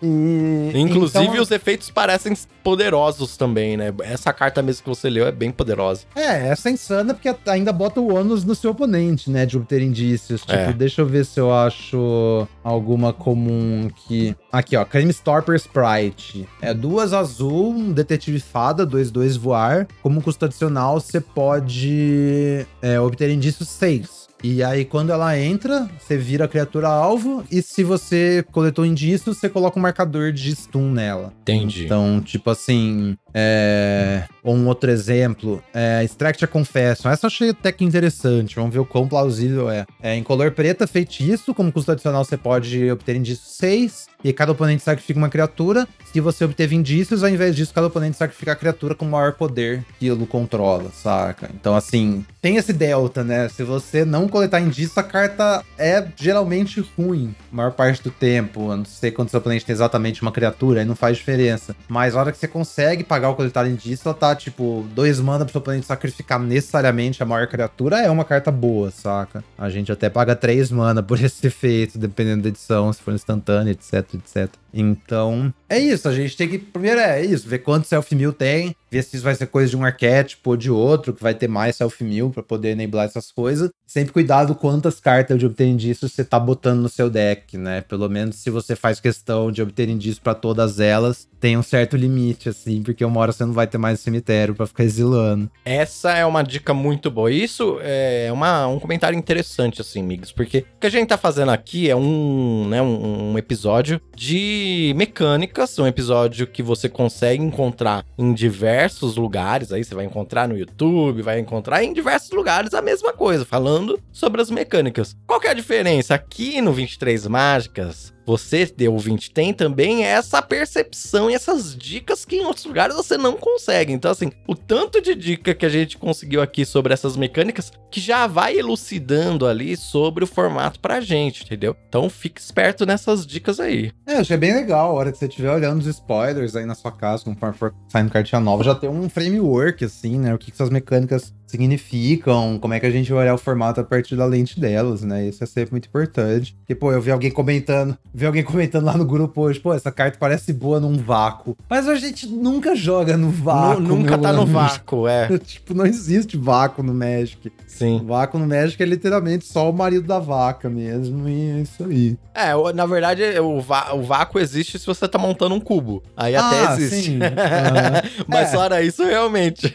E, Inclusive, então- os efeitos parecem poderosos também, né? Essa carta mesmo que você leu é bem poderosa. É, essa é insana porque ainda bota o ônus no seu oponente, né? De obter indícios. Tipo, É. deixa eu ver se eu acho alguma comum aqui. Aqui, ó. Crime Storper Sprite. É duas azul, um detetive fada, 2-2 voar. Como custo adicional, você pode é, obter indícios 6. E aí, quando ela entra, você vira a criatura alvo. E se você coletou indícios, você coloca um marcador de stun nela. Entendi. Então, tipo assim, é... um outro exemplo, é Extract a Confession. Essa eu achei até que interessante, vamos ver o quão plausível é. é. Em color preta, feitiço, como custo adicional você pode obter indício 6, e cada oponente sacrifica uma criatura. Se você obteve indícios, ao invés disso, cada oponente sacrifica a criatura com maior poder que ele controla, saca? Então, assim, tem esse delta, né? Se você não coletar indício, a carta é geralmente ruim, a maior parte do tempo. Eu não sei quando seu oponente tem exatamente uma criatura, aí não faz diferença. Mas a hora que você consegue pagar o coletar indício, ela tá, tipo, dois mana pro seu oponente sacrificar necessariamente a maior criatura, é uma carta boa, saca? A gente até paga três mana por esse efeito, dependendo da edição, se for instantâneo, etc, etc. Então, é isso. A gente tem que. Primeiro é isso, ver quanto self-mill tem, ver se isso vai ser coisa de um arquétipo ou de outro, que vai ter mais self-mill pra poder enablar essas coisas. Sempre cuidado quantas cartas de obter indícios você tá botando no seu deck, né? Pelo menos se você faz questão de obter indícios pra todas elas, tem um certo limite, assim, porque uma hora você não vai ter mais cemitério pra ficar exilando. Essa é uma dica muito boa. Isso é uma, um comentário interessante, assim, amigos, porque o que a gente tá fazendo aqui é um, né, um, um episódio de mecânicas, um episódio que você consegue encontrar em diversos lugares. Aí você vai encontrar no YouTube, vai encontrar em diversos lugares a mesma coisa, falando sobre as mecânicas. Qual que é a diferença? Aqui no 23 Mágicas, você, de ouvinte, tem também essa percepção e essas dicas que em outros lugares você não consegue. Então, assim, o tanto de dica que a gente conseguiu aqui sobre essas mecânicas que já vai elucidando ali sobre o formato pra gente, entendeu? Então, fique esperto nessas dicas aí. É, achei bem legal. A hora que você estiver olhando os spoilers aí na sua casa, conforme for saindo cartinha nova, já tem um framework, assim, né? O que, que essas mecânicas significam, como é que a gente vai olhar o formato a partir da lente delas, né? Isso é sempre muito importante. Porque, pô, eu vi alguém comentando, vi alguém comentando lá no grupo hoje, pô, essa carta parece boa num vácuo. Mas a gente nunca joga no vácuo. nunca tá no vácuo, é. tipo, não existe vácuo no Magic. Sim. Vácuo no Magic é literalmente só o marido da vaca mesmo, e é isso aí. É, o- na verdade, o, o vácuo existe se você tá montando um cubo. Aí até Ah, existe. sim. Aham. Mas É. fora isso, realmente.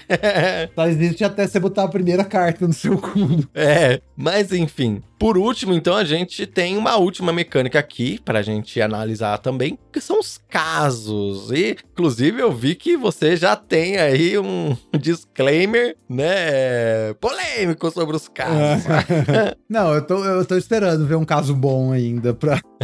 Só existe até você botar a primeira carta no seu cubo. É, mas enfim. Por último, então, a gente tem uma última mecânica aqui pra gente analisar também, que são os casos. E, inclusive, eu vi que você já tem aí um disclaimer, né, polêmico sobre os casos. Não, eu tô, eu tô esperando ver um caso bom ainda pra.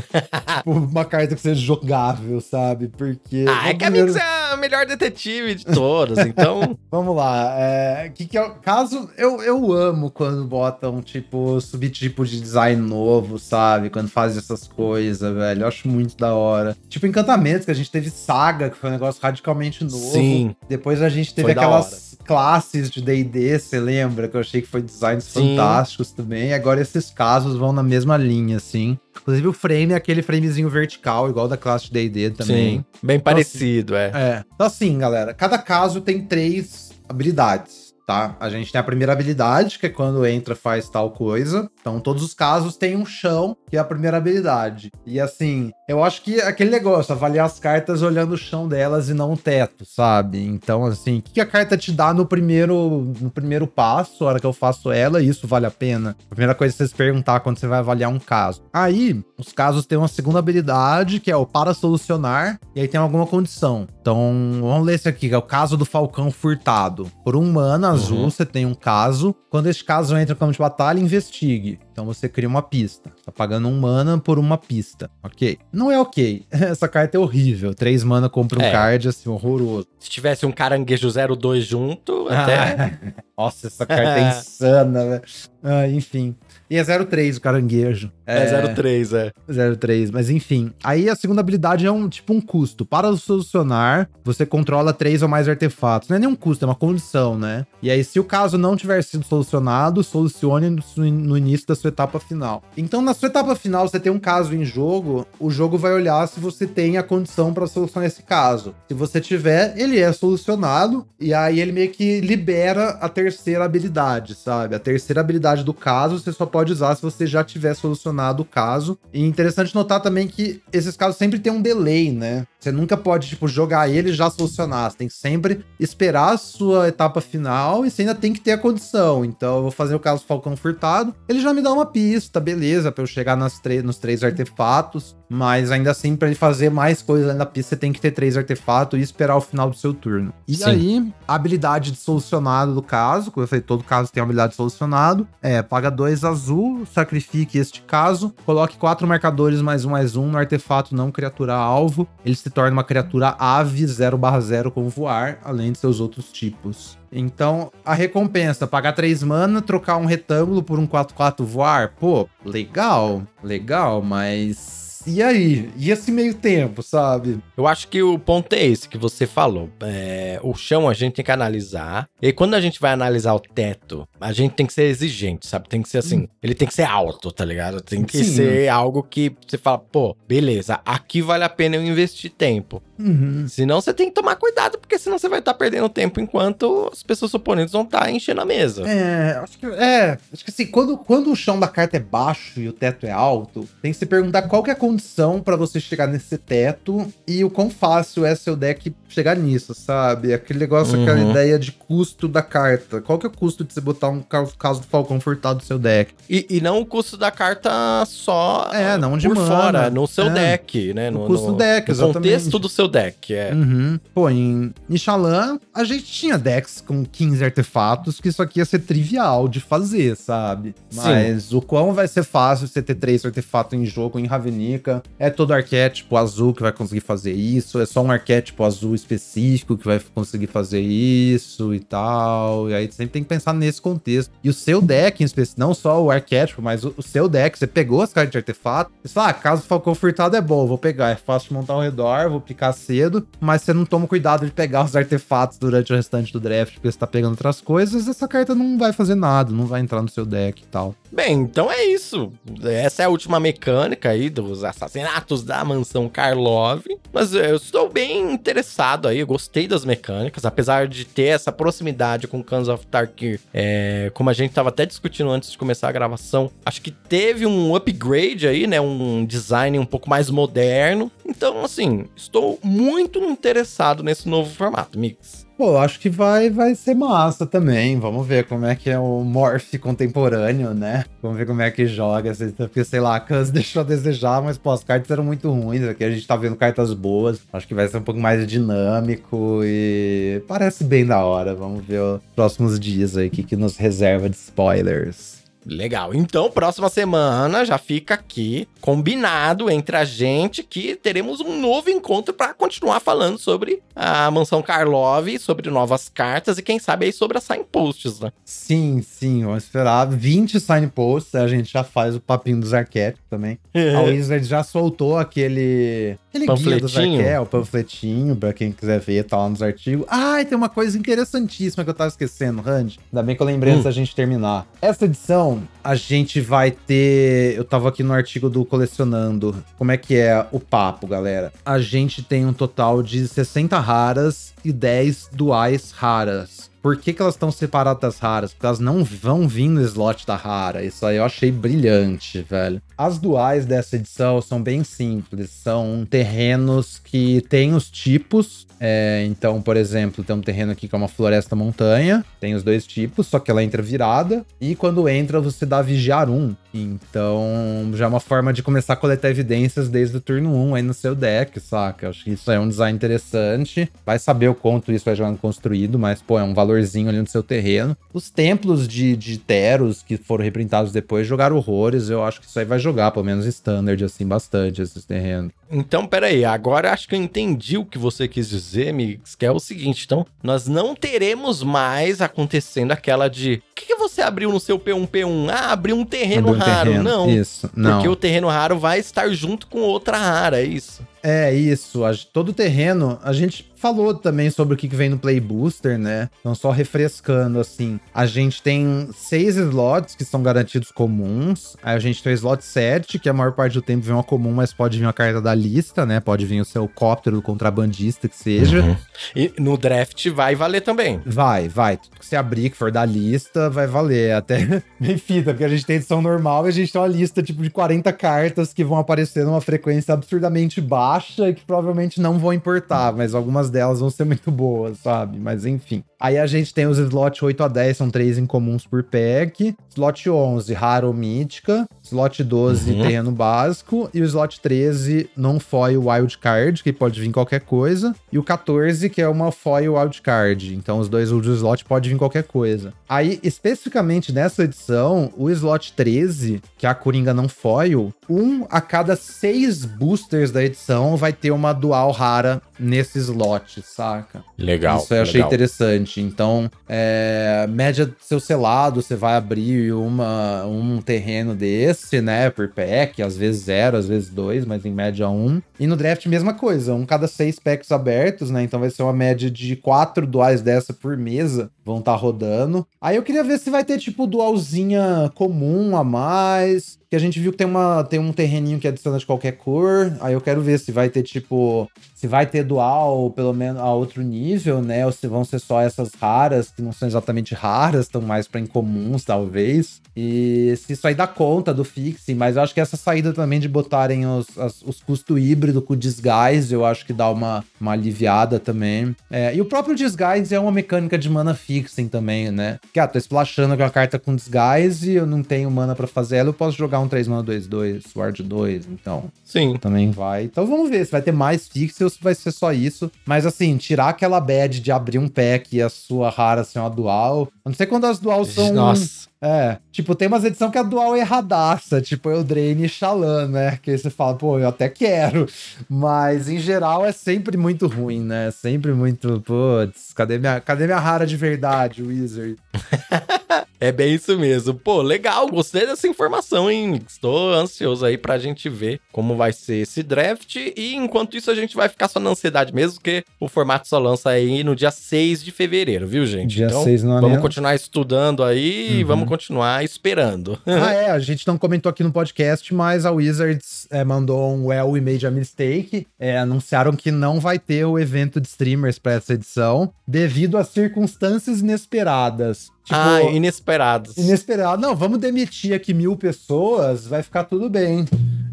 tipo, uma carta que seja jogável, sabe? Porque. ah, é que a Mix é a melhor detetive de todas, então... Vamos lá. É, que que é o caso? Eu, eu amo quando botam, tipo, subtipo de design novo, sabe? Quando fazem essas coisas, velho. Eu acho muito da hora. Tipo, encantamentos, que a gente teve saga, que foi um negócio radicalmente novo. Sim. Depois a gente teve aquelas classes de DD, você lembra? Que eu achei que foi designs Sim. fantásticos também. E agora esses casos vão na mesma linha, assim. Inclusive o frame é aquele framezinho vertical, igual da classe de DD também. Sim, bem parecido, é. É. Então, assim, galera, cada caso tem três habilidades, tá? A gente tem a primeira habilidade, que é quando entra, faz tal coisa. Então, todos os casos têm um chão, que é a primeira habilidade. E, assim, eu acho que aquele negócio, avaliar as cartas olhando o chão delas e não o teto, sabe? Então, assim, o que que a carta te dá no primeiro, no primeiro passo, a hora que eu faço ela, isso vale a pena? A primeira coisa é você se perguntar quando você vai avaliar um caso. Aí, os casos têm uma segunda habilidade, que é o para solucionar, e aí tem alguma condição. Então, vamos ler esse aqui, que é o caso do Falcão Furtado. Por um mana azul, Uhum. você tem um caso. Quando esse caso entra no campo de batalha, investigue. Então você cria uma pista. Tá pagando um mana por uma pista. Ok. Não é ok. Essa carta é horrível. Três mana compra um É. card, assim, horroroso. Se tivesse um caranguejo 02 junto, até... Nossa, essa carta é insana, velho. Ah, enfim. E é 03 o caranguejo. É, 03, é. 03, mas enfim. Aí a segunda habilidade é um tipo um custo. Para solucionar, você controla três ou mais artefatos. Não é nem um custo, é uma condição, né? E aí, se o caso não tiver sido solucionado, solucione no início da sua etapa final. Então, na sua etapa final, você tem um caso em jogo, o jogo vai olhar se você tem a condição para solucionar esse caso. Se você tiver, ele é solucionado, e aí ele meio que libera a terceira habilidade, sabe? A terceira habilidade do caso você só pode usar se você já tiver solucionado o caso. E interessante notar também que esses casos sempre tem um delay, né? Você nunca pode, tipo, jogar ele e já solucionar. Você tem que sempre esperar a sua etapa final e você ainda tem que ter a condição. Então, eu vou fazer o caso Falcão Furtado. Ele já me dá uma pista, beleza, pra eu chegar nas nos três artefatos. Mas ainda assim, pra ele fazer mais coisas da pista, você tem que ter três artefatos e esperar o final do seu turno. E Sim. aí, a habilidade de solucionado do caso, como eu falei, todo caso tem habilidade de solucionado. É, paga dois azul, sacrifique este caso, coloque quatro marcadores mais um mais um no artefato não criatura alvo. Ele se torna uma criatura ave 0/0 com voar, além de seus outros tipos. Então, a recompensa, pagar 3 mana, trocar um retângulo por um 4-4 voar. Pô, legal, legal, mas. E aí? E esse meio tempo, sabe? Eu acho que o ponto é esse que você falou. É, o chão a gente tem que analisar. E quando a gente vai analisar o teto, a gente tem que ser exigente, sabe? Tem que ser assim. Ele tem que ser alto, tá ligado? Tem que Sim. ser algo que você fala, pô, beleza, aqui vale a pena eu investir tempo. Uhum. Senão você tem que tomar cuidado, porque senão você vai estar perdendo tempo enquanto as pessoas oponentes vão estar enchendo a mesa. É, acho que é, acho que assim, quando, quando o chão da carta é baixo e o teto é alto, tem que se perguntar qual que é a condição pra você chegar nesse teto e o quão fácil é seu deck chegar nisso, sabe? Aquele negócio, aquela Uhum. ideia de custo da carta. Qual que é o custo de você botar um ca- caso do Falcão furtado no seu deck? E, e não o custo da carta só É, não de por mana. fora, no seu É. deck, né? No custo do deck, no exatamente. contexto do seu deck, é. Uhum. Pô, em Nishalan, a gente tinha decks com 15 artefatos, que isso aqui ia ser trivial de fazer, sabe? Sim. Mas o quão vai ser fácil você ter três artefatos em jogo em Ravnica É todo arquétipo azul que vai conseguir fazer isso. É só um arquétipo azul específico que vai conseguir fazer isso e tal. E aí sempre tem que pensar nesse contexto. E o seu deck, em específico, não só o arquétipo, mas o, o seu deck, você pegou as cartas de artefato. Você fala, ah, caso Falcão Furtado é bom, vou pegar. É fácil de montar ao redor, vou picar cedo. Mas você não toma cuidado de pegar os artefatos durante o restante do draft, porque você tá pegando outras coisas. Essa carta não vai fazer nada, não vai entrar no seu deck e tal. Bem, então é isso. Essa é a última mecânica aí dos assassinatos da mansão Karlov. Mas eu estou bem interessado aí, eu gostei das mecânicas, apesar de ter essa proximidade com Cans of Tarkir. É, como a gente estava até discutindo antes de começar a gravação, acho que teve um upgrade aí, né? Um design um pouco mais moderno. Então, assim, estou muito interessado nesse novo formato, Mix. Pô, acho que vai, vai ser massa também. Vamos ver como é que é o Morph contemporâneo, né? Vamos ver como é que joga. Porque, sei lá, a Kans deixou a desejar, mas, pô, as cartas eram muito ruins. Aqui a gente tá vendo cartas boas. Acho que vai ser um pouco mais dinâmico e parece bem da hora. Vamos ver os próximos dias aí, o que, que nos reserva de spoilers. Legal. Então, próxima semana já fica aqui combinado entre a gente que teremos um novo encontro para continuar falando sobre a mansão Karlov, sobre novas cartas e quem sabe aí sobre as signposts, né? Sim, sim. Vamos esperar 20 signposts. A gente já faz o papinho dos arquétipos também. a Wizard já soltou aquele Aquele panfletinho. guia o panfletinho, pra quem quiser ver, tá lá nos artigos. Ah, e tem uma coisa interessantíssima que eu tava esquecendo, Rand. Ainda bem que eu lembrei hum. antes da gente terminar. Essa edição, a gente vai ter. Eu tava aqui no artigo do Colecionando. Como é que é o papo, galera? A gente tem um total de 60 raras e 10 duais raras. Por que, que elas estão separadas das raras? Porque elas não vão vir no slot da rara. Isso aí eu achei brilhante, velho. As duais dessa edição são bem simples. São terrenos que têm os tipos é, então, por exemplo, tem um terreno aqui que é uma floresta montanha, tem os dois tipos, só que ela entra virada, e quando entra você dá vigiar um. Então, já é uma forma de começar a coletar evidências desde o turno 1 aí no seu deck, saca? Acho que isso é um design interessante. Vai saber o quanto isso vai jogar construído, mas, pô, é um valorzinho ali no seu terreno. Os templos de, de Teros que foram reprintados depois jogaram horrores. Eu acho que isso aí vai jogar, pelo menos standard, assim, bastante, esses terrenos. Então, peraí, agora acho que eu entendi o que você quis dizer, Mix, que é o seguinte: então, nós não teremos mais acontecendo aquela de. O que, que você abriu no seu P1P1? Ah, abriu um terreno abriu um raro. Terreno. Não. Isso, não. Porque o terreno raro vai estar junto com outra rara, é isso. É, isso. Todo terreno, a gente falou também sobre o que vem no Play Booster, né? Então, só refrescando, assim. A gente tem seis slots que são garantidos comuns. Aí a gente tem o slot 7, que a maior parte do tempo vem uma comum, mas pode vir uma carta da lista, né? Pode vir o seu cóptero do contrabandista, que seja. Uhum. E no draft vai valer também. Vai, vai. Tudo que você abrir, que for da lista, vai valer. Até bem fita, porque a gente tem edição normal e a gente tem uma lista, tipo, de 40 cartas que vão aparecer numa frequência absurdamente baixa e que provavelmente não vão importar, mas algumas delas vão ser muito boas, sabe? Mas enfim. Aí a gente tem os slots 8 a 10, são três incomuns por pack. Slot 11, raro mítica. Slot 12, uhum. terreno básico. E o slot 13, não foil wild card, que pode vir qualquer coisa. E o 14, que é uma foil wild card. Então os dois últimos slots pode vir qualquer coisa. Aí, especificamente nessa edição, o slot 13, que é a Coringa não foil, um a cada seis boosters da edição vai ter uma dual rara nesse slot, saca? Legal. Isso eu achei legal. interessante. Então, é, média seu selado, você vai abrir uma, um terreno desse, né? Por pack, às vezes zero, às vezes dois, mas em média um. E no draft, mesma coisa, um cada seis packs abertos, né? Então vai ser uma média de quatro duais dessa por mesa vão estar tá rodando. Aí eu queria ver se vai ter, tipo, dualzinha comum a mais. Que a gente viu que tem, uma, tem um terreninho que adiciona de qualquer cor. Aí eu quero ver se vai ter, tipo, se vai ter dual, pelo menos a outro nível, né? Ou se vão ser só essas raras, que não são exatamente raras, estão mais para incomuns, talvez. E se isso aí dá conta do fixing, mas eu acho que essa saída também de botarem os, as, os custos híbrido com o disguise, eu acho que dá uma, uma aliviada também. É, e o próprio disguise é uma mecânica de mana fixing também, né? Que, ah, tô splashando com a carta com disguise, eu não tenho mana para fazer ela, eu posso jogar um 3 mana 2-2, Sword 2, então. Sim. Também vai. Então vamos ver se vai ter mais fixing ou se vai ser só isso. Mas assim, tirar aquela bad de abrir um pack e a sua rara ser uma dual. Eu não sei quando as dual são. Nossa É, tipo, tem umas edições que é dual erradaça, tipo Eldraine e Xalan, né? Que aí você fala, pô, eu até quero. Mas, em geral, é sempre muito ruim, né? Sempre muito, putz, cadê minha, cadê minha rara de verdade, Wizard? É bem isso mesmo. Pô, legal, gostei dessa informação, hein? Estou ansioso aí pra gente ver como vai ser esse draft. E enquanto isso, a gente vai ficar só na ansiedade mesmo, porque o formato só lança aí no dia 6 de fevereiro, viu, gente? Dia então, 6 não é vamos mesmo? continuar estudando aí e Uhum. vamos continuar esperando. Ah, é, a gente não comentou aqui no podcast, mas a Wizards é, mandou um well we made a mistake. É, anunciaram que não vai ter o evento de streamers para essa edição, devido a circunstâncias inesperadas. Tipo, ah, inesperados. inesperado. Não, vamos demitir aqui mil pessoas, vai ficar tudo bem.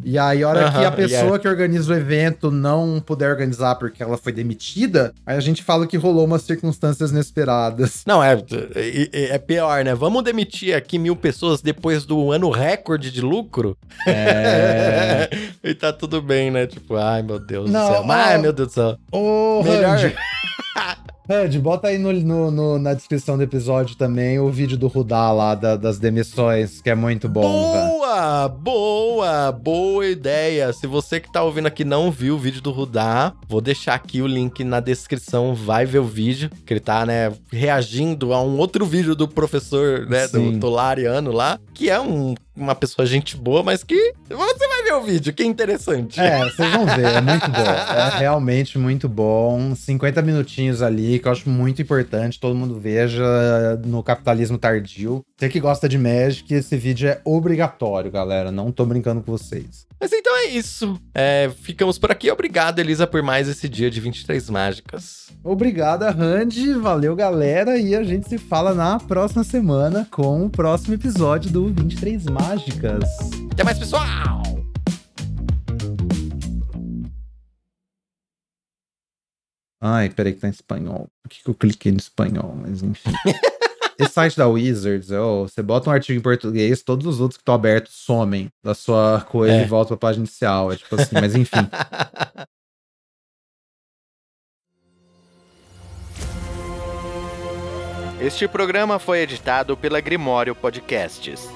E aí, a hora que Aham, a pessoa yeah. que organiza o evento não puder organizar porque ela foi demitida, aí a gente fala que rolou umas circunstâncias inesperadas. Não, é, é, é pior, né? Vamos demitir aqui mil pessoas depois do ano recorde de lucro? É. e tá tudo bem, né? Tipo, ai meu Deus Não, do céu. Ai meu Deus do céu. Ô, Melhor. Randy, bota aí no, no- no- na descrição do episódio também o vídeo do Rudá lá da- das demissões, que é muito bom. Boa, boa, boa ideia. Se você que tá ouvindo aqui não viu o vídeo do Rudá, vou deixar aqui o link na descrição, vai ver o vídeo, que ele tá, né, reagindo a um outro vídeo do professor, né, Sim. do Tolariano lá, que é um- uma pessoa gente boa, mas que você vai ver o vídeo, que interessante. É, vocês vão ver, é muito bom. É realmente muito bom. 50 minutinhos ali, que eu acho muito importante. Todo mundo veja no capitalismo tardio. Você que gosta de Magic, esse vídeo é obrigatório, galera. Não tô brincando com vocês. Mas então é isso. É, ficamos por aqui. Obrigado, Elisa, por mais esse dia de 23 mágicas. Obrigada, Randy. Valeu, galera. E a gente se fala na próxima semana com o próximo episódio do 23 Mágicas. Até mais, pessoal! Ai, peraí que tá em espanhol. Por que, que eu cliquei no espanhol? Mas enfim. Esse site da Wizards, ó, você bota um artigo em português, todos os outros que estão abertos somem da sua coisa É. e volta pra página inicial. É tipo assim, mas enfim. Este programa foi editado pela Grimório Podcasts.